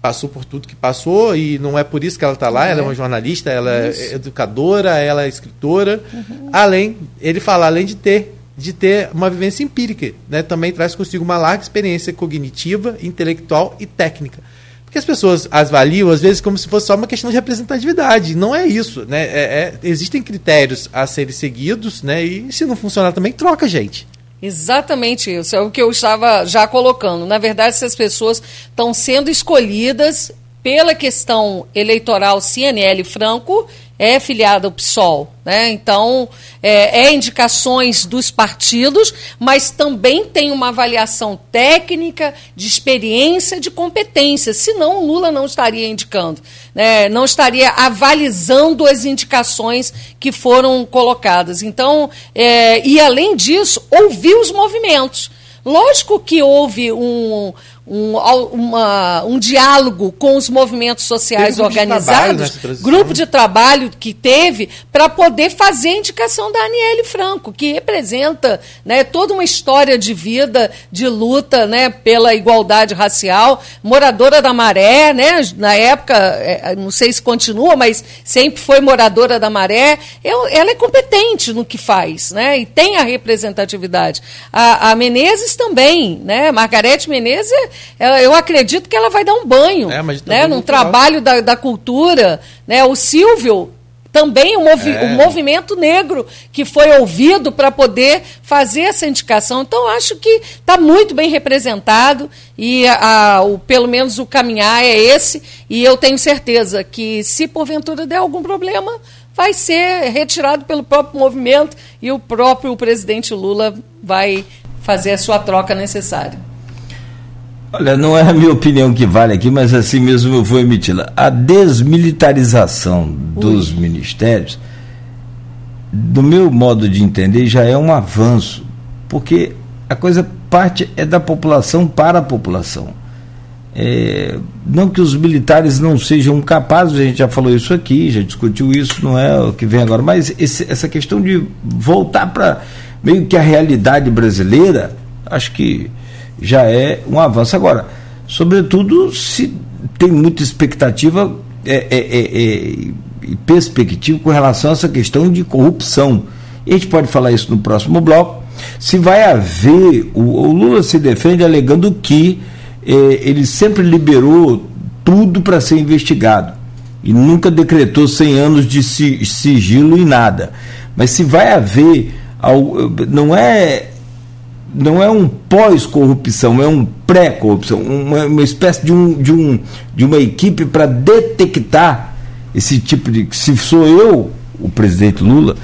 passou por tudo que passou e não é por isso que ela está lá. É. Ela é uma jornalista, ela é isso. é educadora, ela é escritora. Uhum. Além, ele fala, além de ter de ter uma vivência empírica, né? Também traz consigo uma larga experiência cognitiva, intelectual e técnica. Porque as pessoas as avaliam, às vezes, como se fosse só uma questão de representatividade. Não é isso. Né? É, é, existem critérios a serem seguidos, né? E se não funcionar também, troca, gente. Exatamente isso. É o que eu estava já colocando. Na verdade, essas pessoas estão sendo escolhidas pela questão eleitoral CNL Franco é filiada ao PSOL. Né? Então, é, é, indicações dos partidos, mas também tem uma avaliação técnica, de experiência, de competência. Senão, o Lula não estaria indicando, né? não estaria avalizando as indicações que foram colocadas. Então, é, e além disso, ouvir os movimentos. Lógico que houve um, um, uma, um diálogo com os movimentos sociais grupo de organizados, trabalho grupo de trabalho que teve para poder fazer a indicação da Aniele Franco, que representa né, toda uma história de vida, de luta né, pela igualdade racial, moradora da Maré, né, na época, é, não sei se continua, mas sempre foi moradora da Maré. Eu, ela é competente no que faz, né, e tem a representatividade. A, a Menezes também, né, Margarete Menezes eu acredito que ela vai dar um banho, é, né, num trabalho da, da cultura, né, o Silvio também o, movi é. o movimento negro que foi ouvido para poder fazer essa indicação. Então, acho que está muito bem representado e a, a, o, pelo menos o caminhar é esse. E eu tenho certeza que, se porventura der algum problema, vai ser retirado pelo próprio movimento e o próprio presidente Lula vai fazer a sua troca necessária. Olha, não é a minha opinião que vale aqui, mas assim mesmo eu vou emiti-la. A desmilitarização dos Ui. ministérios, do meu modo de entender, já é um avanço, porque a coisa parte é da população para a população. É, não que os militares não sejam capazes, a gente já falou isso aqui, já discutiu isso, não é o que vem agora, mas esse, essa questão de voltar para meio que a realidade brasileira, acho que já é um avanço. Agora, sobretudo se tem muita expectativa é, é, é, é, e perspectiva com relação a essa questão de corrupção. E a gente pode falar isso no próximo bloco. Se vai haver, o, o Lula se defende alegando que é, ele sempre liberou tudo para ser investigado e nunca decretou 100 anos de sigilo em nada. Mas se vai haver, não é não é um pós-corrupção, é um pré-corrupção, uma, uma, espécie de, um, de, um, de uma equipe para detectar esse tipo de. Se sou eu, o presidente Lula,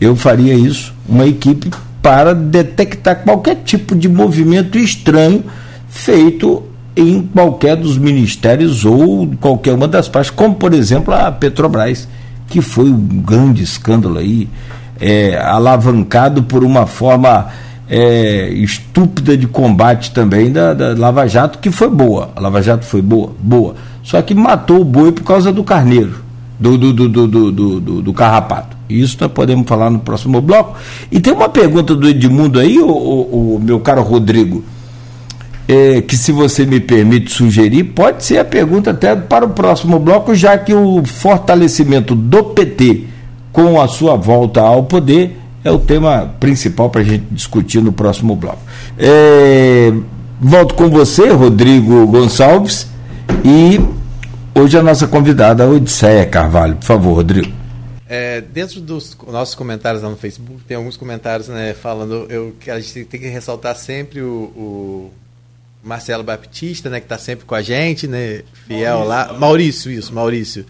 eu faria isso, uma equipe para detectar qualquer tipo de movimento estranho feito em qualquer dos ministérios ou qualquer uma das partes, como por exemplo a Petrobras, que foi um grande escândalo aí, é, alavancado por uma forma é, estúpida de combate também da, da, Lava Jato, que foi boa. A Lava Jato foi boa, boa. Só que matou o boi por causa do carneiro, do, do, do, do, do, do, carrapato. Isso nós podemos falar no próximo bloco. E tem uma pergunta do Edmundo aí, o, o, o meu caro Rodrigo, é, que se você me permite sugerir, pode ser a pergunta até para o próximo bloco, já que o fortalecimento do PT com a sua volta ao poder é o tema principal para a gente discutir no próximo bloco. É, volto com você, Rodrigo Gonçalves, e hoje a nossa convidada, a Odisseia Carvalho. Por favor, Rodrigo. É, dentro dos nossos comentários lá no Facebook, tem alguns comentários né, falando eu, que a gente tem que ressaltar sempre o, o Marcelo Baptista, né, que está sempre com a gente, né, fiel Maurício. lá. Maurício, isso, Maurício.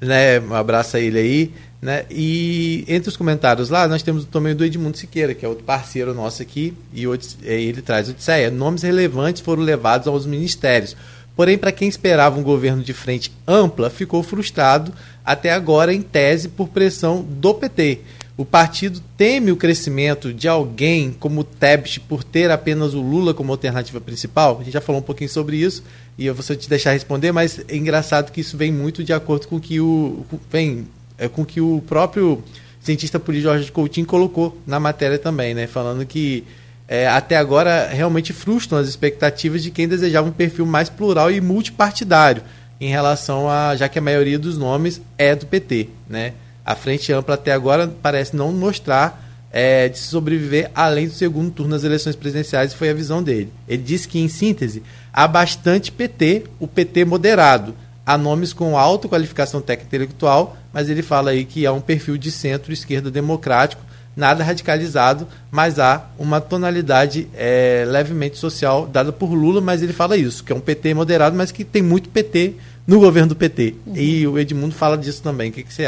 Né, um abraço a ele aí. Né? E entre os comentários lá, nós temos também do Edmundo Siqueira, que é outro parceiro nosso aqui, e ele traz o Odisseia. Nomes relevantes foram levados aos ministérios. Porém, para quem esperava um governo de frente ampla, ficou frustrado até agora, em tese, por pressão do PT. O partido teme o crescimento de alguém como Tebet por ter apenas o Lula como alternativa principal? A gente já falou um pouquinho sobre isso e eu vou te deixar responder, mas é engraçado que isso vem muito de acordo com que o. vem é, com que o próprio cientista político Jorge Coutinho colocou na matéria também, né? Falando que é, até agora realmente frustram as expectativas de quem desejava um perfil mais plural e multipartidário em relação a já que a maioria dos nomes é do PT, né? A frente ampla até agora parece não mostrar é, de sobreviver além do segundo turno das eleições presidenciais, foi a visão dele. Ele disse que, em síntese, há bastante PT, o PT moderado, há nomes com alta qualificação técnica intelectual, mas ele fala aí que há um perfil de centro-esquerda democrático, nada radicalizado, mas há uma tonalidade é, levemente social dada por Lula, mas ele fala isso, que é um PT moderado, mas que tem muito PT no governo do PT. Uhum. E o Edmundo fala disso também. Que que você,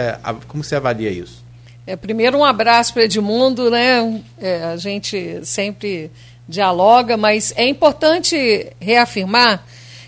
como você avalia isso? É, primeiro, um abraço para Edmundo, né? É, a gente sempre dialoga, mas é importante reafirmar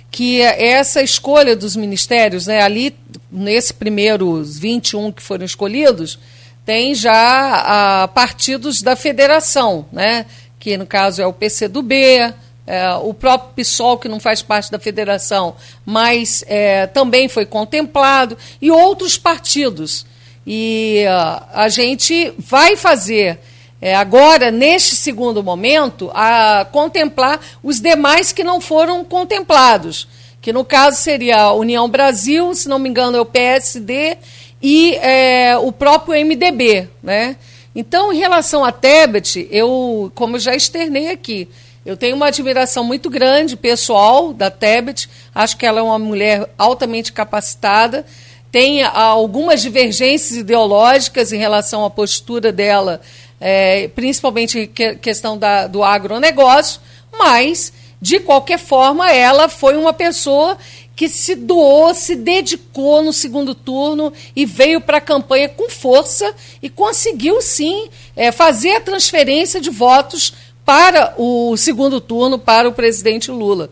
que essa escolha dos ministérios, né, ali, nesse primeiros 21 que foram escolhidos, tem já a, ah, partidos da federação, né, que no caso é o PCdoB, é, o próprio PSOL, que não faz parte da federação, mas é, também foi contemplado, e outros partidos. E uh, a gente vai fazer é, agora, neste segundo momento, a contemplar os demais que não foram contemplados, que no caso seria a União Brasil, se não me engano é o PSD e é, o próprio MDB. Né? Então, em relação a Tebet, eu, como eu já externei aqui, eu tenho uma admiração muito grande pessoal da Tebet, acho que ela é uma mulher altamente capacitada, tem algumas divergências ideológicas em relação à postura dela, é, principalmente que, questão da, do agronegócio, mas, de qualquer forma, ela foi uma pessoa que se doou, se dedicou no segundo turno e veio para a campanha com força e conseguiu, sim, é, fazer a transferência de votos para o segundo turno para o presidente Lula.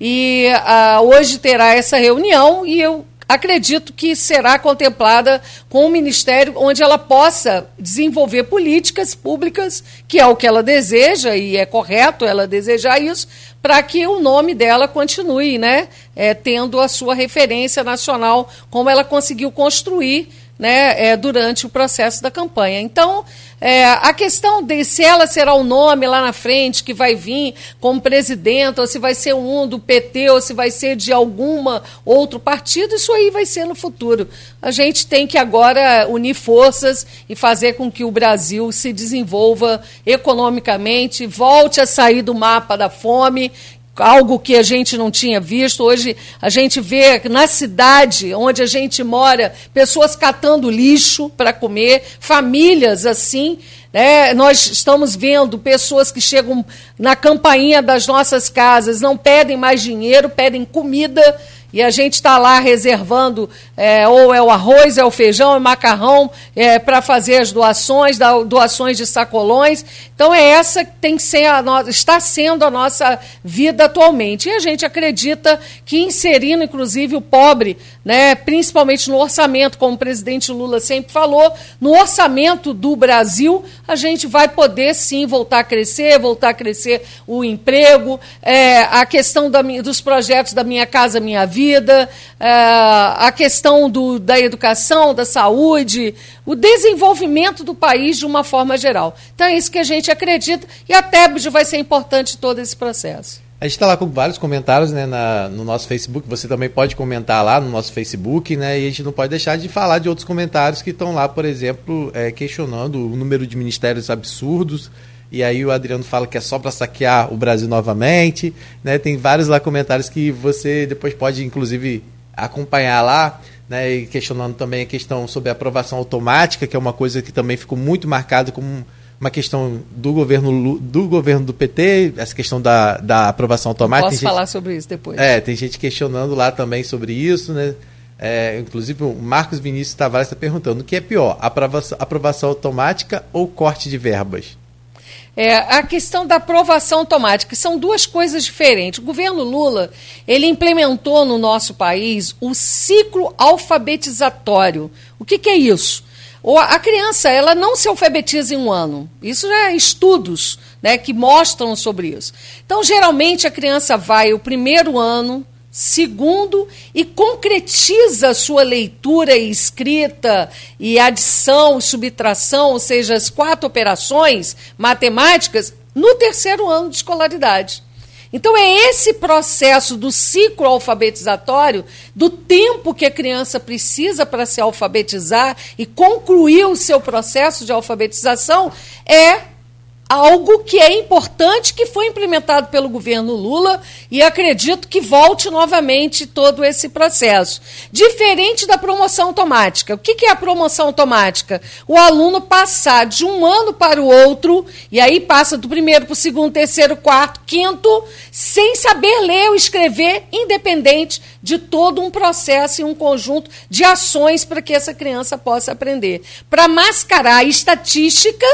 E uh, hoje terá essa reunião e eu acredito que será contemplada com o Ministério, onde ela possa desenvolver políticas públicas, que é o que ela deseja, e é correto ela desejar isso, para que o nome dela continue né, é, tendo a sua referência nacional, como ela conseguiu construir né, é, durante o processo da campanha. Então, é, a questão de se ela será o nome lá na frente que vai vir como presidente, ou se vai ser um do PT, ou se vai ser de alguma outro partido, isso aí vai ser no futuro. A gente tem que agora unir forças e fazer com que o Brasil se desenvolva economicamente, volte a sair do mapa da fome algo que a gente não tinha visto. Hoje a gente vê na cidade onde a gente mora pessoas catando lixo para comer, famílias assim. Né? Nós estamos vendo pessoas que chegam na campainha das nossas casas, não pedem mais dinheiro, pedem comida e a gente está lá reservando, é, ou é o arroz, é o feijão, é o macarrão, é, para fazer as doações, doações de sacolões. Então é essa que tem que ser a está sendo a nossa vida atualmente. E a gente acredita que inserindo, inclusive, o pobre, né, principalmente no orçamento, como o presidente Lula sempre falou, no orçamento do Brasil, a gente vai poder sim voltar a crescer, voltar a crescer o emprego, é, a questão da, dos projetos da Minha Casa Minha Vida vida, é, a questão do, da educação, da saúde, o desenvolvimento do país de uma forma geral. Então é isso que a gente acredita e a TEBD vai ser importante todo esse processo. A gente está lá com vários comentários né, na, no nosso Facebook. Você também pode comentar lá no nosso Facebook, né? E a gente não pode deixar de falar de outros comentários que estão lá, por exemplo, é, questionando o número de ministérios absurdos e aí o Adriano fala que é só para saquear o Brasil novamente, né? Tem vários lá comentários que você depois pode, inclusive, acompanhar lá, né? E questionando também a questão sobre a aprovação automática, que é uma coisa que também ficou muito marcada como uma questão do governo do governo do PT, essa questão da, da aprovação automática. posso falar sobre isso depois. É, tem gente questionando lá também sobre isso, né? É, inclusive o Marcos Vinícius Tavares está perguntando o que é pior, aprovação, aprovação automática ou corte de verbas? É, a questão da aprovação automática são duas coisas diferentes. O governo Lula ele implementou no nosso país o ciclo alfabetizatório. O que, que é isso? A criança ela não se alfabetiza em um ano. Isso já é estudos né, que mostram sobre isso. Então, geralmente, a criança vai o primeiro ano, Segundo, e concretiza sua leitura e escrita e adição, subtração, ou seja, as quatro operações matemáticas, no terceiro ano de escolaridade. Então, é esse processo do ciclo alfabetizatório, do tempo que a criança precisa para se alfabetizar e concluir o seu processo de alfabetização, é algo que é importante, que foi implementado pelo governo Lula e acredito que volte novamente todo esse processo. Diferente da promoção automática. O que é a promoção automática? O aluno passar de um ano para o outro, e aí passa do primeiro para o segundo, terceiro, quarto, quinto, sem saber ler ou escrever, independente de todo um processo e um conjunto de ações para que essa criança possa aprender. Para mascarar a estatística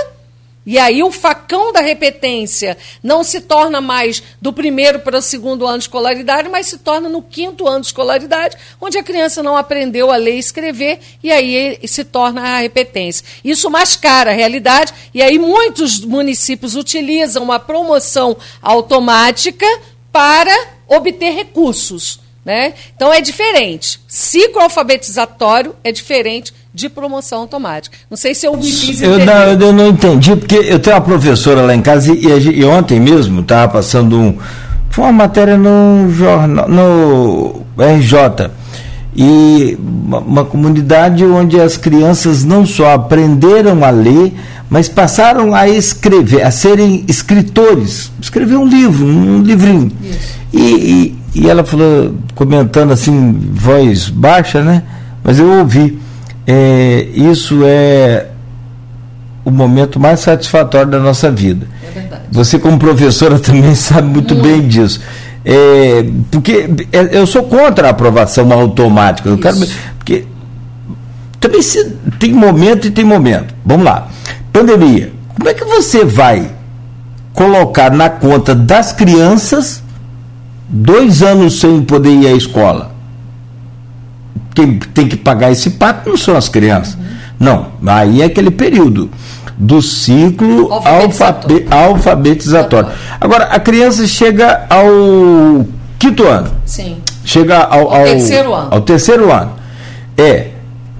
E aí o facão da repetência não se torna mais do primeiro para o segundo ano de escolaridade, mas se torna no quinto ano de escolaridade, onde a criança não aprendeu a ler e escrever, e aí se torna a repetência. Isso mascara a realidade, e aí muitos municípios utilizam uma promoção automática para obter recursos. Né? Então é diferente. Ciclo alfabetizatório é diferente de promoção automática. Não sei se eu me fiz eu não, eu não entendi, porque eu tenho uma professora lá em casa e, e, ontem mesmo estava passando um, foi uma matéria no jornal, no RJ. E uma, uma comunidade onde as crianças não só aprenderam a ler, mas passaram a escrever, a serem escritores, escrever um livro, um livrinho. E, e, e, ela falou, comentando assim, voz baixa, né? Mas eu ouvi. É, isso é o momento mais satisfatório da nossa vida. É verdade. Você, como professora, também sabe muito, muito. bem disso. É, porque é, eu sou contra a aprovação automática. Eu quero, porque também se, tem momento e tem momento. Vamos lá. Pandemia. Como é que você vai colocar na conta das crianças dois anos sem poder ir à escola? Quem tem que pagar esse pato não são as crianças. Uhum. Não, aí é aquele período do ciclo alfabetizatório. alfabetizatório. Agora, a criança chega ao quinto ano. Sim. Chega ao, ao, terceiro ano. Ao terceiro ano. É,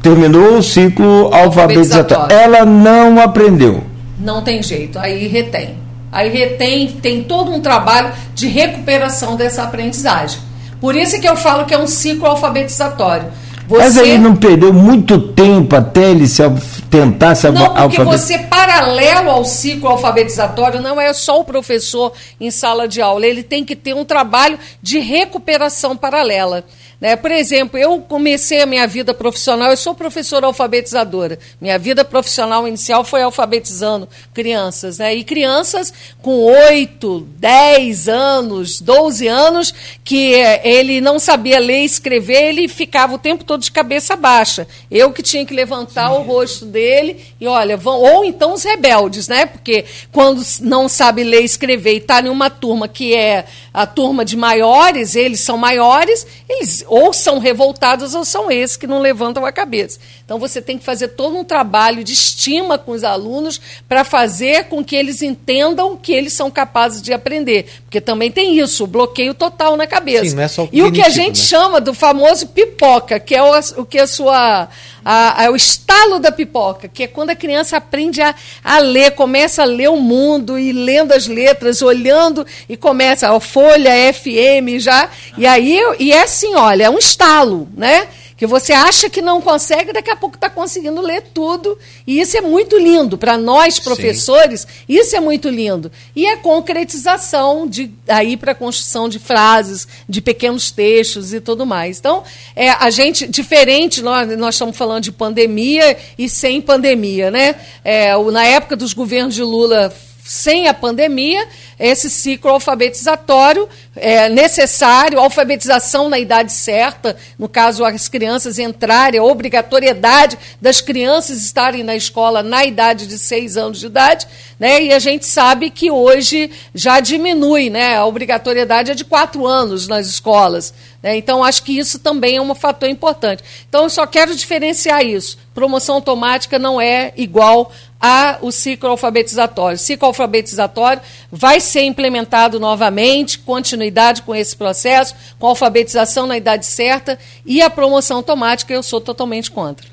terminou o ciclo alfabetizatório. Ela não aprendeu. Não tem jeito, aí retém. Aí retém, tem todo um trabalho de recuperação dessa aprendizagem. Por isso que eu falo que é um ciclo alfabetizatório. Você... Mas aí não perdeu muito tempo até ele se tentar se Não, porque você, paralelo ao ciclo alfabetizatório, não é só o professor em sala de aula, ele tem que ter um trabalho de recuperação paralela. Né? Por exemplo, eu comecei a minha vida profissional, eu sou professora alfabetizadora. Minha vida profissional inicial foi alfabetizando crianças. Né? E crianças com 8, 10 anos, 12 anos, que eh, ele não sabia ler e escrever, ele ficava o tempo todo de cabeça baixa. Eu que tinha que levantar o rosto dele e olha, vão, ou então os rebeldes, né? Porque quando não sabe ler e escrever e está em uma turma que é a turma de maiores, eles são maiores, eles ou são revoltados ou são esses que não levantam a cabeça. Então você tem que fazer todo um trabalho de estima com os alunos para fazer com que eles entendam que eles são capazes de aprender. Porque também tem isso, o bloqueio total na cabeça. Sim, não é só o e o que a gente né? chama do famoso pipoca, que é o, o que a sua a, a, o estalo da pipoca, que é quando a criança aprende a, a ler, começa a ler o mundo e lendo as letras, olhando e começa a folha, FM já. E aí, e é assim, olha, é um estalo, né? que você acha que não consegue, daqui a pouco está conseguindo ler tudo. E isso é muito lindo. Para nós, professores, Sim. isso é muito lindo. E a concretização de aí para a construção de frases, de pequenos textos e tudo mais. Então, é, a gente, diferente, nós, nós estamos falando de pandemia e sem pandemia, né? É, na época dos governos de Lula sem a pandemia, esse ciclo alfabetizatório é necessário, alfabetização na idade certa, no caso, as crianças entrarem, a obrigatoriedade das crianças estarem na escola na idade de seis anos de idade, né? e a gente sabe que hoje já diminui, né? a obrigatoriedade é de quatro anos nas escolas. Né? Então, acho que isso também é um fator importante. Então, eu só quero diferenciar isso. Promoção automática não é igual a o ciclo alfabetizatório. O ciclo alfabetizatório vai ser implementado novamente, continuidade com esse processo, com alfabetização na idade certa e a promoção automática eu sou totalmente contra.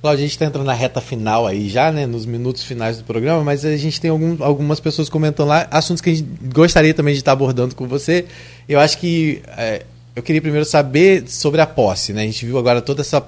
Cláudia, a gente está entrando na reta final aí já, né, nos minutos finais do programa, mas a gente tem algum, algumas pessoas comentando lá assuntos que a gente gostaria também de estar abordando com você. Eu acho que é, eu queria primeiro saber sobre a posse, né? A gente viu agora toda essa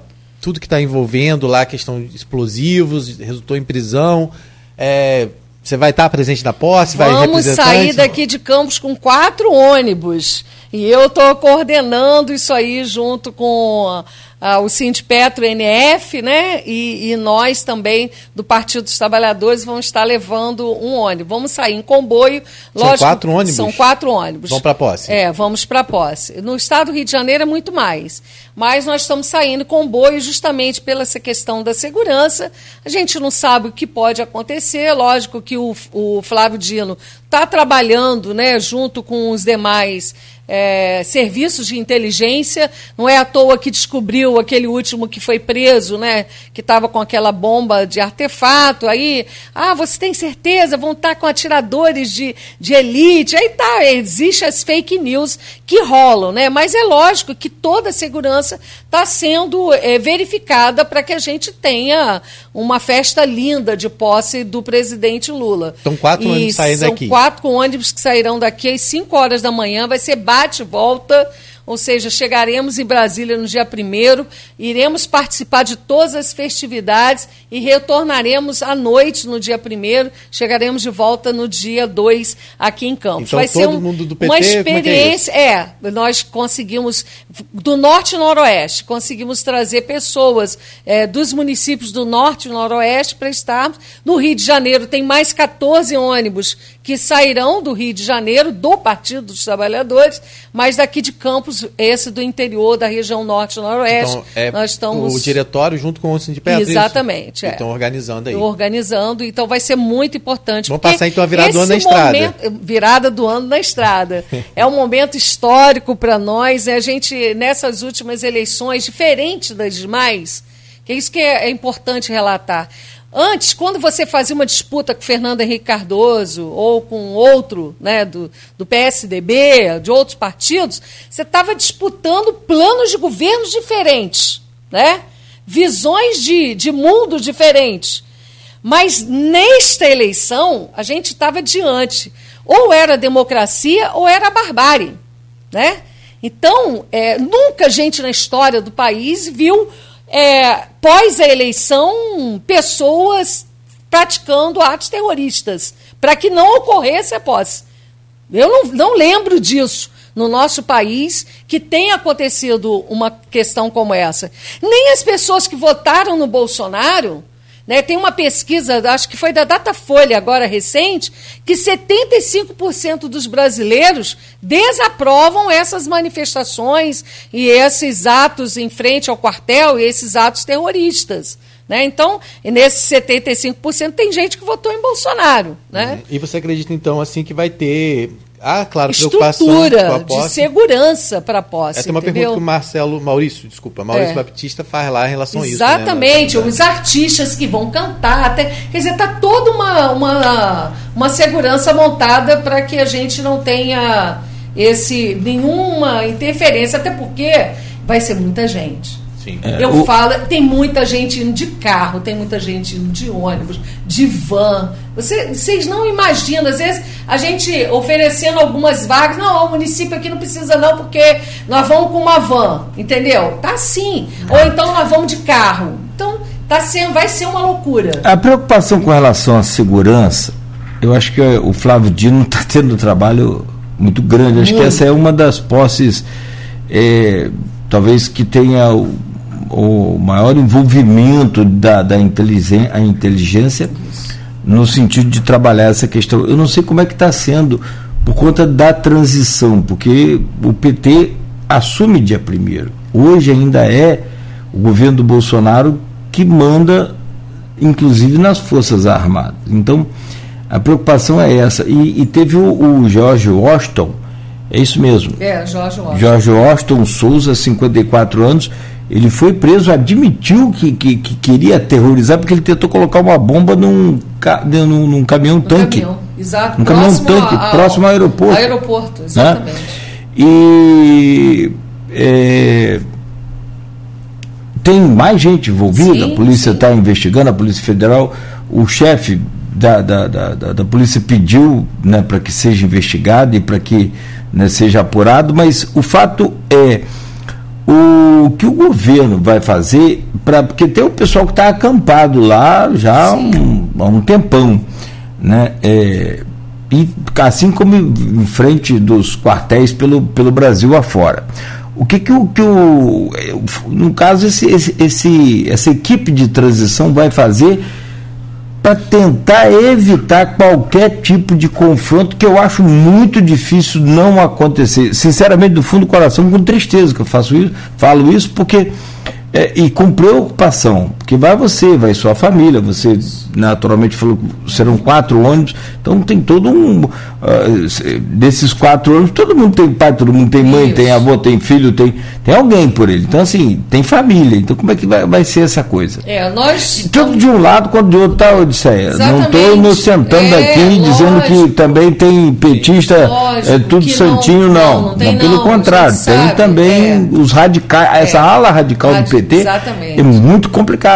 tudo que está envolvendo lá, questão de explosivos, resultou em prisão. É, você vai estar presente na posse? Vamos sair daqui de Campos com quatro ônibus. E eu estou coordenando isso aí junto com ah, o Sindipetro NF, né? E, e, nós também, do Partido dos Trabalhadores, vamos estar levando um ônibus. Vamos sair em comboio. Lógico, são quatro ônibus? São quatro ônibus. Vamos para posse? É, vamos para posse. No estado do Rio de Janeiro é muito mais. Mas nós estamos saindo em comboio justamente pela essa questão da segurança. A gente não sabe o que pode acontecer. Lógico que o, o Flávio Dino está trabalhando né, junto com os demais é, serviços de inteligência. Não é à toa que descobriu aquele último que foi preso, né? Que estava com aquela bomba de artefato. Aí, ah, você tem certeza? Vão estar tá com atiradores de, de elite. Aí tá, existe as fake news que rolam, né? Mas é lógico que toda a segurança está sendo é, verificada para que a gente tenha uma festa linda de posse do presidente Lula. São quatro e ônibus saindo daqui. São quatro ônibus que sairão daqui às 5 horas da manhã. Vai ser bate-volta ou seja, chegaremos em Brasília no dia 1 iremos participar de todas as festividades e retornaremos à noite no dia 1 chegaremos de volta no dia 2 aqui em Campos. Então, Vai ser um, PT, uma experiência. É, é, nós conseguimos, do norte e noroeste, conseguimos trazer pessoas é, dos municípios do norte e noroeste para estarmos. No Rio de Janeiro tem mais 14 ônibus que sairão do Rio de Janeiro, do Partido dos Trabalhadores, mas daqui de Campos, esse do interior da região norte e noroeste. Então, é nós estamos... O diretório junto com o sindicato. É Exatamente. É. Estão organizando aí. Organizando, então vai ser muito importante. Vamos passar então a virada do ano na estrada. Virada do ano na estrada. é um momento histórico para nós. A gente, nessas últimas eleições, diferente das demais, que é isso que é, é importante relatar. Antes, quando você fazia uma disputa com Fernando Henrique Cardoso ou com outro né, do, do PSDB, de outros partidos, você estava disputando planos de governos diferentes, né? visões de, de mundo diferentes. Mas nesta eleição, a gente estava diante. Ou era democracia ou era barbárie. Né? Então, é, nunca a gente na história do país viu é, pós a eleição, pessoas praticando atos terroristas, para que não ocorresse a posse. Eu não, não lembro disso no nosso país que tenha acontecido uma questão como essa. Nem as pessoas que votaram no Bolsonaro né? Tem uma pesquisa, acho que foi da Datafolha agora recente, que 75% dos brasileiros desaprovam essas manifestações e esses atos em frente ao quartel e esses atos terroristas. Né? Então, nesses 75% tem gente que votou em Bolsonaro. Né? E você acredita, então, assim, que vai ter ah, claro, estrutura de segurança para a posse. Essa é uma entendeu? pergunta que o Marcelo, Maurício, desculpa, Maurício é. Baptista faz lá em relação Exatamente, a isso. Exatamente, né? os artistas que vão cantar, até, quer dizer, está toda uma, uma, uma segurança montada para que a gente não tenha esse nenhuma interferência, até porque vai ser muita gente. Sim. É, eu o... falo, tem muita gente indo de carro, tem muita gente indo de ônibus, de van. Você, vocês não imaginam, às vezes a gente oferecendo algumas vagas, não, o município aqui não precisa não, porque nós vamos com uma van, entendeu? Tá assim. Ou então nós vamos de carro. Então, tá sendo, vai ser uma loucura. A preocupação com relação à segurança, eu acho que o Flávio Dino está tendo um trabalho muito grande. Acho muito. que essa é uma das posses, é, talvez que tenha o maior envolvimento da, da inteligência, a inteligência no sentido de trabalhar essa questão. Eu não sei como é que está sendo por conta da transição, porque o PT assume dia primeiro. Hoje ainda é o governo do Bolsonaro que manda, inclusive nas Forças Armadas. Então, a preocupação é essa. E, e teve o, o George Washington, é isso mesmo? É, George Washington. George Washington Souza, 54 anos, ele foi preso, admitiu que, que, que, queria aterrorizar porque ele tentou colocar uma bomba num, num, num caminhão tanque. Caminhão, exato. Num caminhão tanque, ao, próximo ao aeroporto. Aeroporto, né? exatamente. Né? E é, tem mais gente envolvida, sim, a polícia está investigando, a Polícia Federal, o chefe da, da, da, da, polícia pediu né, para que seja investigado e para que né, seja apurado, mas o fato é o que o governo vai fazer para porque tem o pessoal que está acampado lá já há um, há um tempão né é, e assim como em frente dos quartéis pelo, pelo Brasil afora o, o que, que, o, que o. No caso, esse, esse, esse, essa equipe de transição vai fazer para tentar evitar qualquer tipo de confronto que eu acho muito difícil não acontecer. Sinceramente, do fundo do coração, com tristeza que eu faço isso, falo isso, porque é, e com preocupação, porque vai você, vai sua família, você naturalmente falou que serão quatro ônibus, então tem todo um. Uh, desses quatro ônibus, todo mundo tem pai, todo mundo tem mãe, Isso. tem avô, tem filho, tem, tem alguém por ele. Então, assim, tem família. Então, como é que vai, vai ser essa coisa? É, nós. Tanto de um lado quanto de outro, tá, Odisseia? Exatamente. Não estou inocentando é, aqui, lógico, dizendo que também tem petista, lógico, é tudo santinho, não. Não, não, tem, não pelo contrário, tem sabe, também é. os radicais, essa é. ala radical do PT exatamente. é muito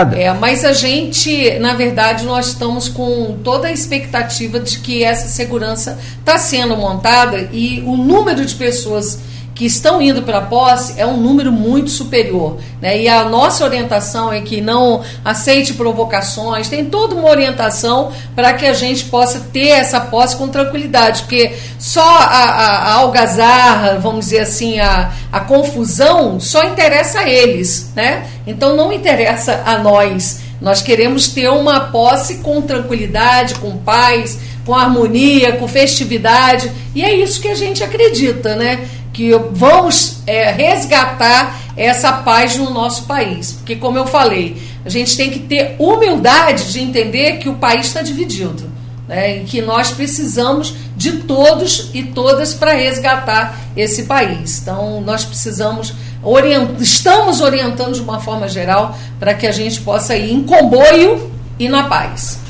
complicada. É, mas a gente, na verdade, nós estamos com toda a expectativa de que essa segurança está sendo montada e o número de pessoas que estão indo para a posse é um número muito superior. Né? E a nossa orientação é que não aceite provocações, tem toda uma orientação para que a gente possa ter essa posse com tranquilidade, porque só a, a, a algazarra, vamos dizer assim, a, a confusão só interessa a eles, né? Então não interessa a nós. Nós queremos ter uma posse com tranquilidade, com paz, com harmonia, com festividade, e é isso que a gente acredita, né? Que vamos é, resgatar essa paz no nosso país. Porque, como eu falei, a gente tem que ter humildade de entender que o país está dividido. Né, e que nós precisamos de todos e todas para resgatar esse país. Então, nós precisamos orient... estamos orientando de uma forma geral para que a gente possa ir em comboio e na paz.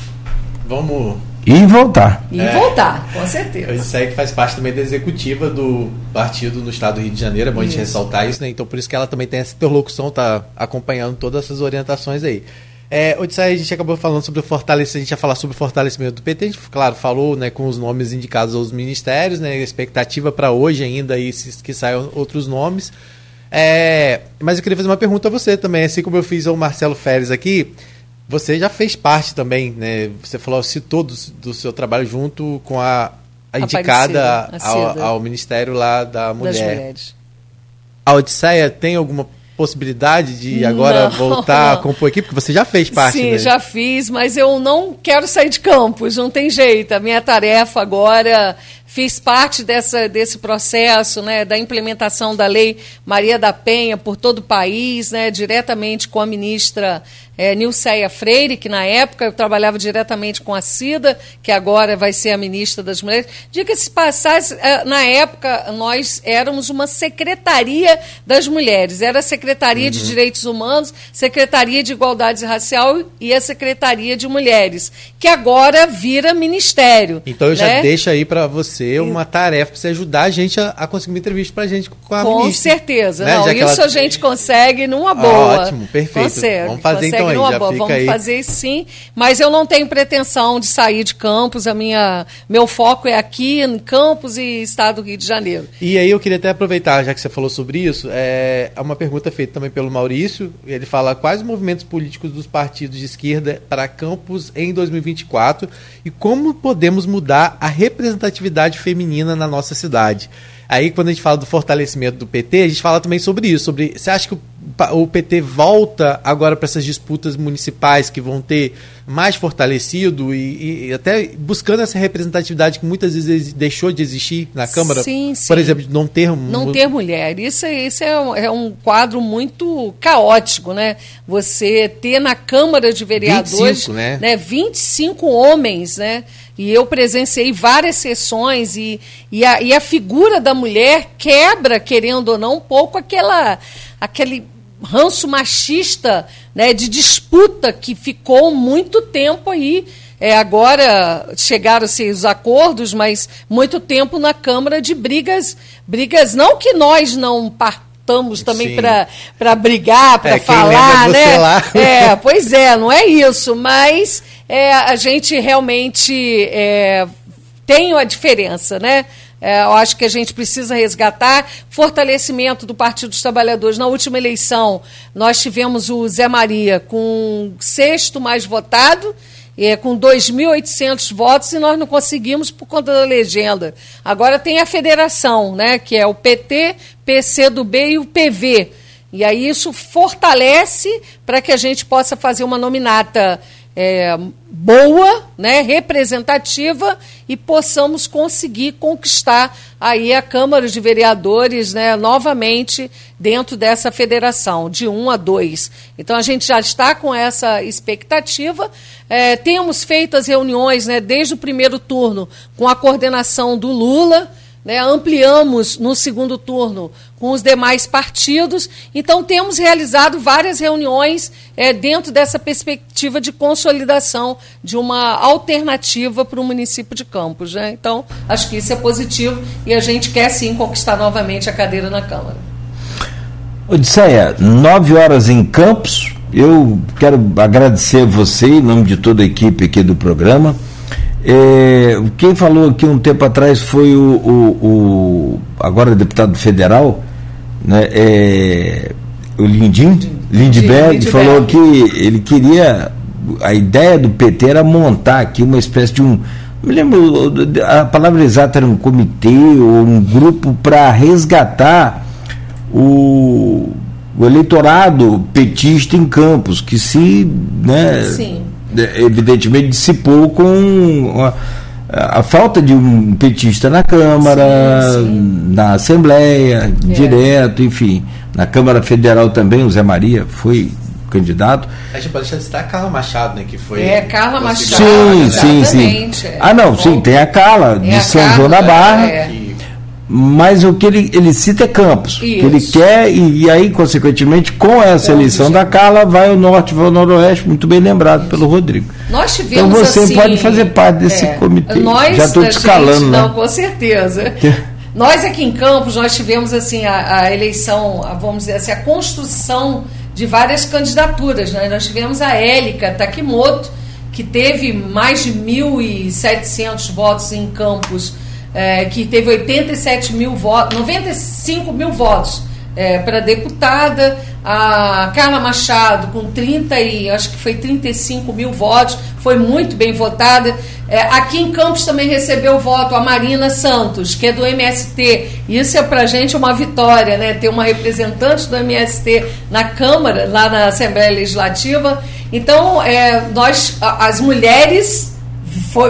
Vamos. E voltar. E é, voltar, com certeza. Isso aí que faz parte também da executiva do partido no estado do Rio de Janeiro, é bom isso. a gente ressaltar isso, né? Então por isso que ela também tem essa interlocução, tá acompanhando todas essas orientações aí. É, Odisseia, a gente acabou falando sobre o fortalecimento, a gente ia falar sobre o fortalecimento do PT, a gente, claro, falou né, com os nomes indicados aos ministérios, né, a expectativa para hoje ainda aí, que saiam outros nomes. É, mas eu queria fazer uma pergunta a você também, assim como eu fiz ao Marcelo Férez aqui. Você já fez parte também, né? Você falou, citou do, do seu trabalho junto com a, a indicada ao, ao, Ministério lá da Mulher. A Odisseia tem alguma possibilidade de agora não. voltar a compor equipe? Porque você já fez parte, Sim, né? já fiz, mas eu não quero sair de campos, não tem jeito. A minha tarefa agora fiz parte dessa, desse processo né, da implementação da Lei Maria da Penha por todo o país, né, diretamente com a ministra é, Nilceia Freire, que na época eu trabalhava diretamente com a Cida, que agora vai ser a ministra das Mulheres. Diga-se passar, é, na época nós éramos uma secretaria das mulheres, era a Secretaria uhum. de Direitos Humanos, Secretaria de Igualdade Racial e a Secretaria de Mulheres, que agora vira ministério. Então eu né? já deixo aí para você uma tarefa para você ajudar a gente a, a conseguir uma entrevista para a gente com a com ministra. Com certeza, né? não, isso ela... a gente consegue numa boa. ótimo, perfeito. Consegue, Vamos fazer então aí, Vamos aí. fazer sim, mas eu não tenho pretensão de sair de Campos. A minha, meu foco é aqui em Campos e Estado do Rio de Janeiro. E aí eu queria até aproveitar, já que você falou sobre isso, é uma pergunta feita também pelo Maurício. Ele fala quais movimentos políticos dos partidos de esquerda para Campos em 2024 e como podemos mudar a representatividade feminina na nossa cidade. Aí, quando a gente fala do fortalecimento do PT, a gente fala também sobre isso. Sobre, você acha que o o PT volta agora para essas disputas municipais que vão ter mais fortalecido e, e, até buscando essa representatividade que muitas vezes deixou de existir na Câmara? Sim, sim. Por exemplo, não ter não ter mulher. Isso, isso é, um, é um quadro muito caótico, né? Você ter na Câmara de Vereadores 25, né? Né, 25 homens, né? E eu presenciei várias sessões e, e, a, e a figura da mulher quebra, querendo ou não, um pouco aquela, aquele ranço machista, né, de disputa que ficou muito tempo aí. É, agora chegaram-se os acordos, mas muito tempo na Câmara de brigas, brigas não que nós não partamos também para brigar, para é, falar, né? Lá. É, pois é, não é isso, mas é, a gente realmente é, tem a diferença, né? É, eu acho que a gente precisa resgatar fortalecimento do Partido dos Trabalhadores. Na última eleição, nós tivemos o Zé Maria com sexto mais votado é, com 2.800 votos e nós não conseguimos por conta da legenda. Agora tem a federação, né, que é o PT, PC do B e o PV. E aí isso fortalece para que a gente possa fazer uma nominata é, boa, né, representativa e possamos conseguir conquistar aí a Câmara de Vereadores né, novamente dentro dessa federação, de um a dois. Então a gente já está com essa expectativa. É, temos feito as reuniões né, desde o primeiro turno com a coordenação do Lula. Né, ampliamos no segundo turno com os demais partidos. Então, temos realizado várias reuniões é, dentro dessa perspectiva de consolidação de uma alternativa para o município de Campos. Né? Então, acho que isso é positivo e a gente quer sim conquistar novamente a cadeira na Câmara. Odisseia, nove horas em Campos. Eu quero agradecer você, em nome de toda a equipe aqui do programa. É, quem falou aqui um tempo atrás foi o, o, o agora deputado federal, né, é, o Lindim, Lindbergh, falou que ele queria, a ideia do PT era montar aqui uma espécie de um, me lembro, a palavra exata era um comitê ou um grupo para resgatar o, o, eleitorado petista em Campos, que se, né, Sim evidentemente dissipou com a, a, falta de um petista na Câmara, sim, sim. na Assembleia, é. direto, enfim. Na Câmara Federal também, o Zé Maria foi candidato. A gente pode deixar de citar Carla Machado, né? Que foi. É, Carla Machado. Sim, sim, sim. Ah, não, sim, tem a Carla, de São Carla, João da Barra. É mas o que ele, ele cita é Campos, que ele quer, e, e, aí, consequentemente, com essa eleição da Carla, vai o norte, vai o noroeste, muito bem lembrado Isso. pelo Rodrigo. Nós tivemos então você assim, pode fazer parte desse é, comitê. Nós, Já estou te escalando, gente, né? Não, com certeza. nós aqui em Campos, nós tivemos assim a, a, eleição, a, vamos dizer assim, a construção de várias candidaturas. Né? Nós tivemos a Élica Takimoto, que teve mais de 1.700 votos em Campos é, que teve 87 mil votos, 95 mil votos é, para deputada, a Carla Machado com 30 e acho que foi 35 mil votos, foi muito bem votada. É, aqui em Campos também recebeu voto a Marina Santos, que é do MST. Isso é para gente uma vitória, né? Ter uma representante do MST na Câmara, lá na Assembleia Legislativa. Então, é, nós, as mulheres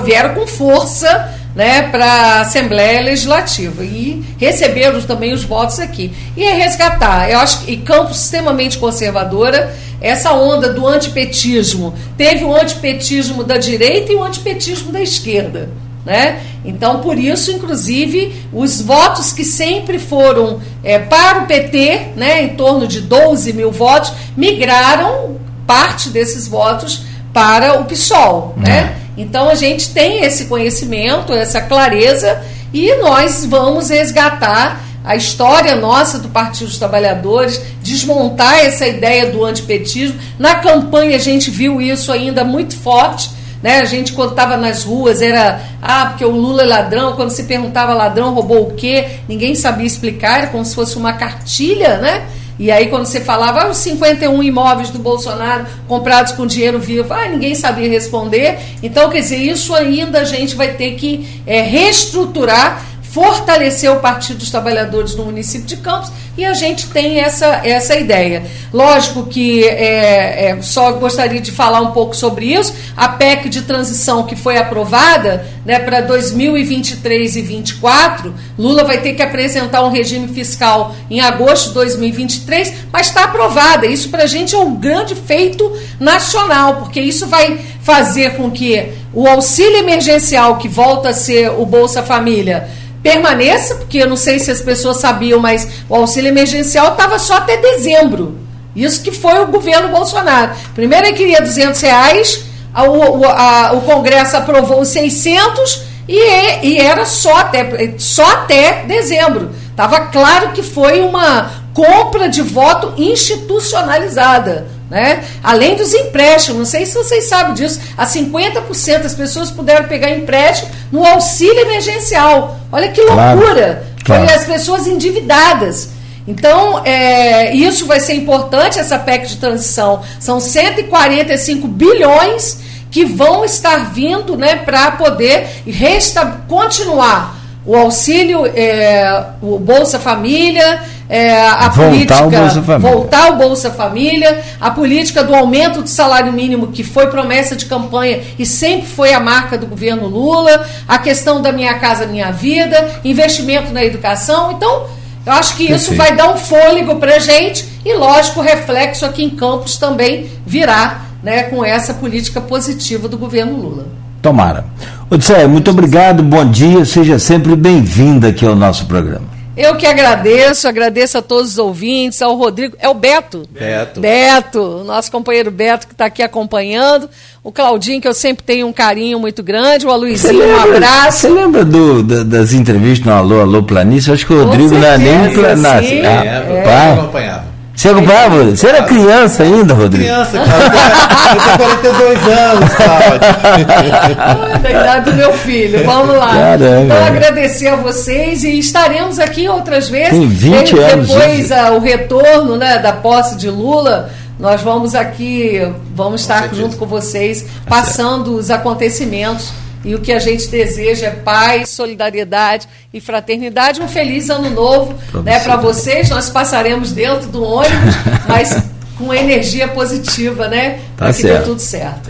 vieram com força né, para a Assembleia Legislativa e receberam também os votos aqui. E é resgatar, eu acho que e Campos extremamente conservadora, essa onda do antipetismo. Teve o antipetismo da direita e o antipetismo da esquerda. Né? Então, por isso, inclusive, os votos que sempre foram é, para o PT, né, em torno de 12 mil votos, migraram parte desses votos para o PSOL. Né? Então a gente tem esse conhecimento, essa clareza e nós vamos resgatar a história nossa do Partido dos Trabalhadores, desmontar essa ideia do antipetismo. Na campanha a gente viu isso ainda muito forte. Né? A gente, quando estava nas ruas, era ah, porque o Lula é ladrão. Quando se perguntava ladrão, roubou o quê? Ninguém sabia explicar, era como se fosse uma cartilha, né? E aí, quando você falava ah, os 51 imóveis do Bolsonaro comprados com dinheiro vivo, ah, ninguém sabia responder. Então, quer dizer, isso ainda a gente vai ter que é, reestruturar fortalecer o Partido dos Trabalhadores no município de Campos e a gente tem essa, essa ideia. Lógico que é, é, só gostaria de falar um pouco sobre isso. A PEC de transição que foi aprovada né, para 2023 e 2024, Lula vai ter que apresentar um regime fiscal em agosto de 2023, mas está aprovada. Isso para a gente é um grande feito nacional, porque isso vai fazer com que o auxílio emergencial, que volta a ser o Bolsa Família, permaneça, porque eu não sei se as pessoas sabiam, mas o auxílio emergencial estava só até dezembro. Isso que foi o governo Bolsonaro. Primeiro ele queria 200 reais, a, o, a, o Congresso aprovou os 600 e, e era só até, só até dezembro. Estava claro que foi uma compra de voto institucionalizada. Né? Além dos empréstimos, não sei se vocês sabem disso, a 50% das pessoas puderam pegar empréstimo no auxílio emergencial. Olha que loucura! Claro, claro. as pessoas endividadas. Então, é, isso vai ser importante, essa PEC de transição. São 145 bilhões que vão estar vindo né, para poder resta continuar o auxílio, é, o Bolsa Família, é, a voltar política. O Bolsa Família. Voltar Bolsa Família, a política do aumento do salário mínimo, que foi promessa de campanha e sempre foi a marca do governo Lula, a questão da Minha Casa Minha Vida, investimento na educação. Então, eu acho que isso Perfeito. vai dar um fôlego para a gente e, lógico, o reflexo aqui em Campos também virá né, com essa política positiva do governo Lula. Tomara. Odisseia, muito obrigado, bom dia, seja sempre bem-vinda aqui ao nosso programa. Eu que agradeço, agradeço a todos os ouvintes, ao Rodrigo, é o Beto. Beto. Beto, nosso companheiro Beto que está aqui acompanhando. O Claudinho, que eu sempre tenho um carinho muito grande. O Aloysio, um abraço. Você lembra do, da, das entrevistas no Alô, Alô Planície? Acho que o Rodrigo não é nem Planície. Ah, é, é. acompanhava. Você acompanhava? Você era criança ainda, Rodrigo? Criança, cara. Eu tenho 42 anos, cara. da idade do meu filho. Vamos lá. Caramba. Então, agradecer a vocês e estaremos aqui outras vezes. Tem 20 depois, anos. Depois a, o retorno né, da posse de Lula. Nós vamos aqui, vamos estar junto com vocês, tá passando os acontecimentos e o que a gente deseja é paz, solidariedade e fraternidade. Um feliz ano novo para né, vocês. Nós passaremos dentro do ônibus, mas com energia positiva, né? Tá para que dê tudo certo.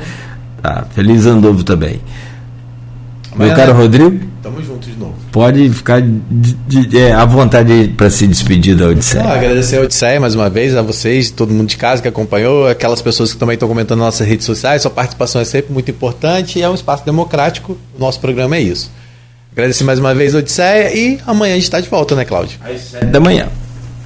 Tá, feliz ano novo também. Meu caro Rodrigo. Tamo junto de novo. Pode ficar de, de, é, à vontade para se despedir da Odisseia. Ah, agradecer a Odisseia mais uma vez, a vocês, todo mundo de casa que acompanhou, aquelas pessoas que também estão comentando nas nossas redes sociais. Sua participação é sempre muito importante e é um espaço democrático. O nosso programa é isso. Agradecer mais uma vez a Odisseia e amanhã a gente está de volta, né, Cláudio? Às sete da manhã,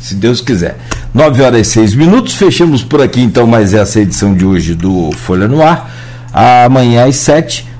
se Deus quiser. 9 horas e 6 minutos. Fechamos por aqui então mais essa edição de hoje do Folha no Ar. Amanhã às 7